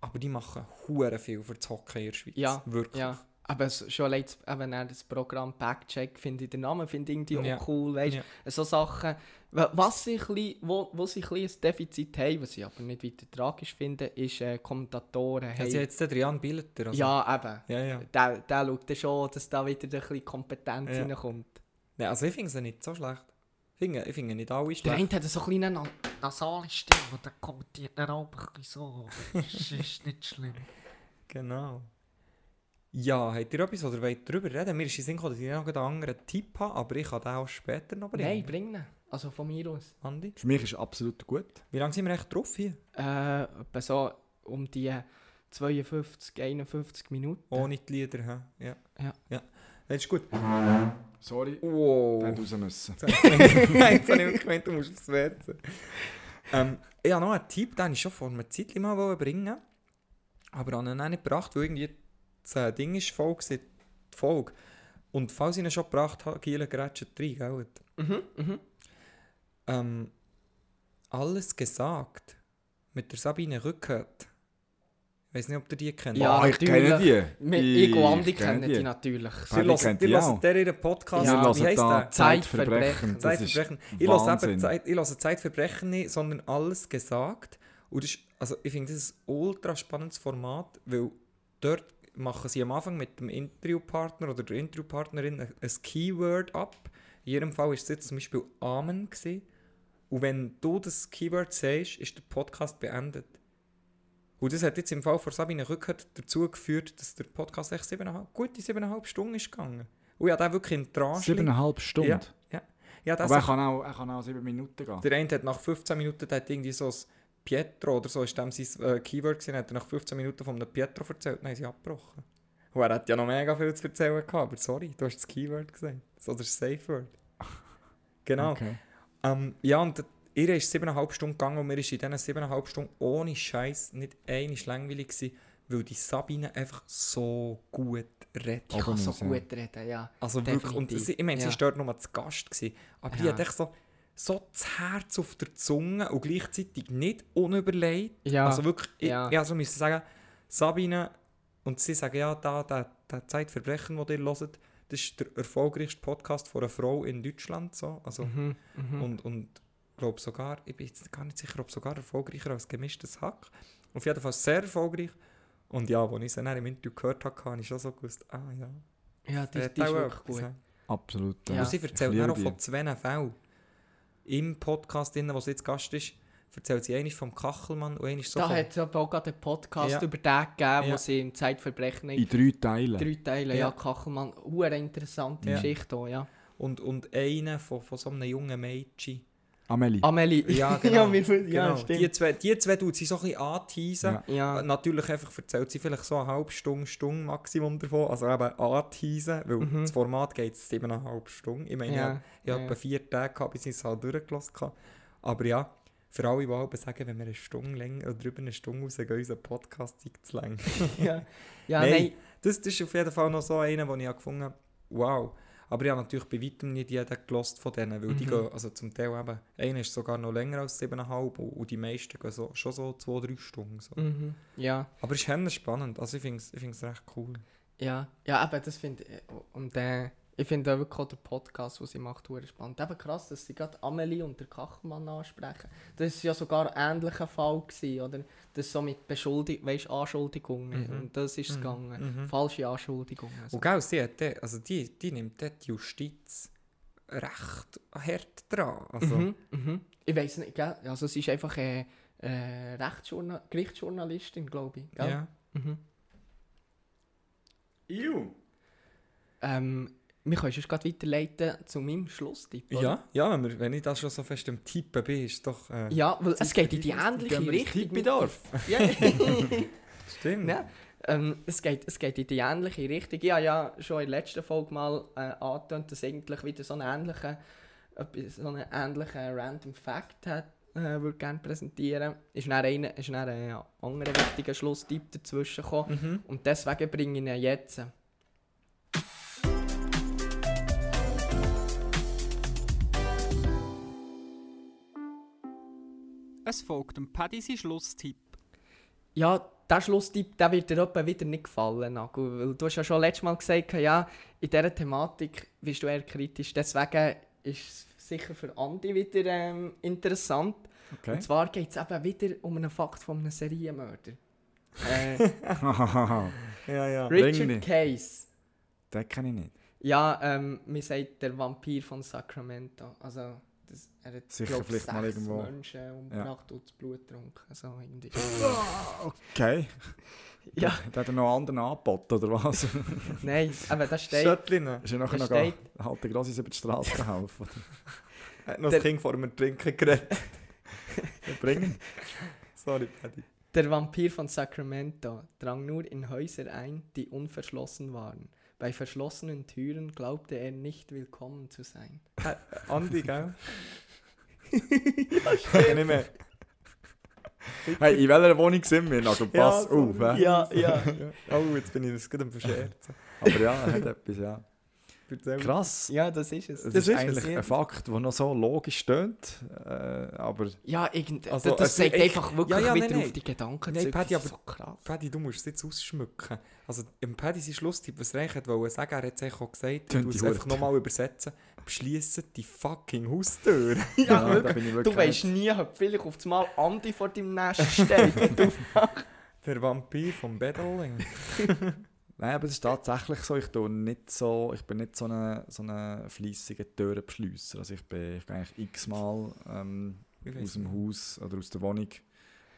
Aber die machen hure viel für das Hockey in der Schweiz. Ja, Wirklich. Ja, aber es, schon allein das- eben das Programm Backcheck finde ich den Namen finde ich irgendwie Ja. auch cool, weißt Ja. so Sachen, wa- was bisschen, wo, wo sie ein ein Defizit haben, was ich aber nicht weiter tragisch finde, ist äh, Kommentatoren. Ja, Hey, sie jetzt den Jan Billeter. Also, ja, eben. ja, ja. Der, der schaut dann schon, dass da wieder ein bisschen Kompetenz Ja. reinkommt. Ja, also ich finde sie nicht so schlecht. Ich finde, ich finde nicht alle Der schlecht. eine hat so einen kleinen Na Nasale Stimme dann kommentiert er auch ein bisschen so. Das ist nicht schlimm. Genau. Ja, habt ihr etwas oder wollt ihr darüber reden? Mir ist in den Sinn gekommen, dass ich noch einen anderen Tipp habe, aber ich kann den auch später noch bringen. Nein, bring ihn. Also von mir aus. Andi? Für mich ist es absolut gut. Wie lange sind wir echt drauf hier? Äh, etwa so um die 52, 51 Minuten. Ohne die Lieder, hä? Ja. Ja. ja. Das ist gut. Sorry, Wow. hat raus müssen. Nein, jetzt habe ich gemeint, du musst aufs WC. Ähm, ich habe noch einen Tipp, den ich schon vor einer Zeit mal wollte bringen aber habe ihn auch nicht gebracht, weil irgendwie Ding ist voll gewesen, die Folge. Und falls ich ihn schon gebracht habe, Giele grätscht rein, gell? Mhm, mhm. Ähm, alles gesagt mit der Sabine Rückert. Ich weiß nicht, ob ihr die kennt. Ja, ich kenne die. Wir- Ich und Andi kennen die natürlich. Sie hören, der ihren Podcast. Ja, wie heisst da der? Zeitverbrechen. Das ist Zeitverbrechen. Ich höre. Zeit, ich Zeitverbrechen nicht, sondern alles gesagt. Und das ist, also ich finde, das ist ein ultra spannendes Format, weil dort machen sie am Anfang mit dem Interviewpartner oder der Interviewpartnerin ein ein Keyword ab. In jedem Fall war es jetzt zum Beispiel Amen. Gewesen. Und wenn du das Keyword sagst, ist der Podcast beendet. Und das hat jetzt im Fall von Sabine Rückert dazu geführt, dass der Podcast echt siebeneinhalb, gute siebeneinhalb Stunden ist gegangen. Und habe den wirklich in Tranche. Siebeneinhalb Stunden. Ja, ja. ja das Aber er kann, auch, er kann auch sieben Minuten gehen. der eine hat nach 15 Minuten der hat irgendwie so ein Pietro oder so, ist dem sein äh, Keyword gewesen, hat er nach 15 Minuten von einem Pietro erzählt, dann haben sie abgebrochen. Und er hat ja noch mega viel zu erzählen gehabt, aber sorry, du hast das Keyword gesagt. Oder das Safe Word. Genau. Okay. Ähm, ja, und ihr ist siebeneinhalb Stunden gegangen und mir ist in diesen siebeneinhalb Stunden ohne Scheiß nicht eine langweilig gewesen, weil die Sabine einfach so gut redet. Ich kann so gut reden, ja. Also wirklich, und Definitiv. sie, ich meine, sie Ja. war dort nur zu Gast, gewesen, aber die Ja. hat echt so, so das Herz auf der Zunge und gleichzeitig nicht unüberlegt. Ja. Also wirklich, ich, Ja. ja. also müssen sagen, Sabine, und sie sagen, ja, da, der, der Zeitverbrechen, den ihr hört, das ist der erfolgreichste Podcast von einer Frau in Deutschland. So. Also, Mhm, mhm. Und, und glaube sogar, ich bin jetzt gar nicht sicher, ob sogar erfolgreicher als gemischtes Hack. Auf jeden Fall sehr erfolgreich. Und ja, als ich es dann im Interview gehört habe, habe ich schon so gewusst, ah ja. ja, die, hat die ist auch wirklich gut. Absolut. Ja. Und sie Ich erzählt auch von zwei Fällen. Im Podcast, drin, wo sie jetzt Gast ist, erzählt sie einmal vom Kachelmann und einmal so Da hat es aber auch gerade einen Podcast Ja. über den gegeben, wo Ja. sie im Zeitverbrechen In drei Teilen. drei Teile, ja, Ja. Kachelmann, eine interessante Ja. Geschichte auch, ja. Und, und einer von, von so einem jungen Mädchen. Amelie. Amelie. Ja, genau. ja, wir, ja genau. stimmt. Die zwei, die zwei tut sie so ein bisschen anteasen. Ja. ja. Äh, Natürlich einfach erzählt sie vielleicht so eine halbe Stunde, Stunde Maximum davon. Also eben anteasen, weil Mhm. das Format geht siebeneinhalb Stunden. Ich meine, Ja, ich habe ja. etwa vier Tage gehabt, bis ich es halt durchgelassen habe. Aber ja, für alle, die halt sagen, wenn wir eine Stunde länger oder über eine Stunde rausgehen, unser Podcast sei zu lang. ja. ja, Nein. nein. Das, das ist auf jeden Fall noch so einer, den ich habe gefunden habe, wow. Aber ich habe natürlich bei weitem nicht jeden gelost von denen, weil die Mhm. gehen, also zum Teil eben, einer ist sogar noch länger als siebeneinhalb und, und die meisten gehen so, schon so zwei, drei Stunden. So. Mhm. Ja, Aber es ist spannend, also ich finde es recht cool. ja. Ja, aber das finde ich. Und äh, ich finde auch wirklich auch den Podcast, den sie macht, sehr spannend. Eben krass, dass sie gerade Amelie und der Kachelmann ansprechen. Das war ja sogar ein ähnlicher Fall, gewesen, oder? Das so mit Beschuldigung, weißt Anschuldigungen. Mhm. Und das ist es Mhm. gegangen. Mhm. Falsche Anschuldigungen. Also. Und gell, sie hat also die, die nimmt dort die Justiz recht hart dran. Also, Mhm, mhm. Ich weiß nicht, gell? Also sie ist einfach eine äh, Rechtsjournal Gerichtsjournalistin, glaube ich. Gell? ja. Mhm. Iu. Ähm, wir können sonst gerade weiterleiten zu meinem Schlusstipp. oder? Ja, ja wenn, wir, wenn ich das schon so fest am Tippen bin, ist doch... Äh, Ja, weil es geht in die ähnliche Richtung. der- Ja. Stimmt. Ja, ähm, es, geht, es geht in die ähnliche Richtung. Ich habe ja schon in der letzten Folge mal äh, angetönt, dass eigentlich wieder so einen ähnlichen, so einen ähnlichen Random Fact hat, äh, würde gerne präsentieren. Ist dann, eine, ist dann ein anderer wichtiger Schlusstipp dazwischen gekommen. Mhm. Und deswegen bringe ich ihn jetzt. Es folgt dem Paddy sein Schlusstipp. Ja, der Schlusstipp der wird dir etwa wieder nicht gefallen, weil du hast ja schon letztes Mal gesagt, ja, in dieser Thematik bist du eher kritisch. Deswegen ist es sicher für Andi wieder ähm, interessant. Okay. Und zwar geht es eben wieder um einen Fakt von einem Serienmörder. äh, Ja, ja. Richard. Case. Den kenne ich nicht. Ja, ähm, mir sagt der Vampir von Sacramento. Also, das, er hat Sicher glaub, vielleicht mal irgendwo. Menschen umgebracht und das Blut getrunken. Also, irgendwie. Okay. ja, Der hat er noch anderen angeboten, oder was? nein, aber das steht. Schöttlin. Ist er nachher noch steht- halt der Grossis über die Straße geholfen? Hat noch Der- das Kind vor dem Trinken geredet. Bringen? Sorry, Paddy. Der Vampir von Sacramento drang nur in Häuser ein, die unverschlossen waren. Bei verschlossenen Türen glaubte er nicht willkommen zu sein. Andi, gell? ja, nicht mehr. Hey, in welcher Wohnung sind wir? Also pass so- auf. hä? Ja, ja. Oh, jetzt bin ich das gerade am Verscherzen. Aber ja, er hat etwas, ja. Krass. Ja, das ist es. Das, Das ist, ist eigentlich es. ein Fakt, der noch so logisch stöhnt. Äh, aber Ja, irgend, Also, das also sagt ich- einfach wirklich ja, ja, wieder nein, auf die Gedanken Nein. Paddy, Das ist aber- so krass. Paddy, du musst es jetzt ausschmücken. Also, im Paddy sein Schlusstipp, was er eigentlich wollte sagen, er hat es eigentlich auch gesagt, Tönt muss es die einfach nochmal übersetzen. Beschliessen die fucking Haustür. Ja, da wirklich. bin ich wirklich Du weißt nie, ob vielleicht auf einmal Andi vor deinem Nest steht. du Der Vampir vom Bedeling. Nein, aber es ist tatsächlich so, ich, tue nicht so, ich bin nicht so ein so eine fleissiger Türenbeschliesser. Also ich bin, ich gehe eigentlich x-mal ähm, aus dem Haus oder aus der Wohnung.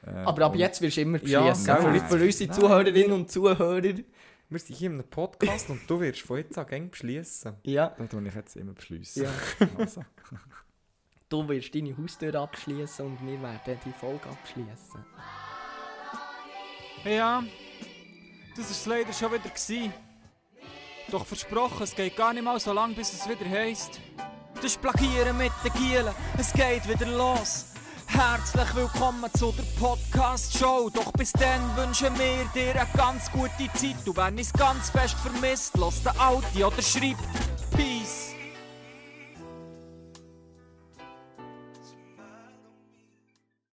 Äh, Aber ab jetzt wirst du immer Ja, beschließen. nein. für, für unsere. Zuhörerinnen und Zuhörer. Wir sind hier in einem Podcast und du wirst von jetzt an gäng beschließen. Ja, Da tue ich jetzt immer beschließen. ja. Also, Du wirst deine Haustür abschließen und wir werden die Folge abschließen. Ja, das war leider schon wieder. Doch versprochen, es geht gar nicht mal so lang, bis es wieder heisst. Das Plagieren mit den Gielen, es geht wieder los. Herzlich willkommen zu der Podcast-Show. Doch bis dann wünschen wir dir eine ganz gute Zeit. Du wenn es ganz fest vermisst, lass den Audi oder schreibt Peace.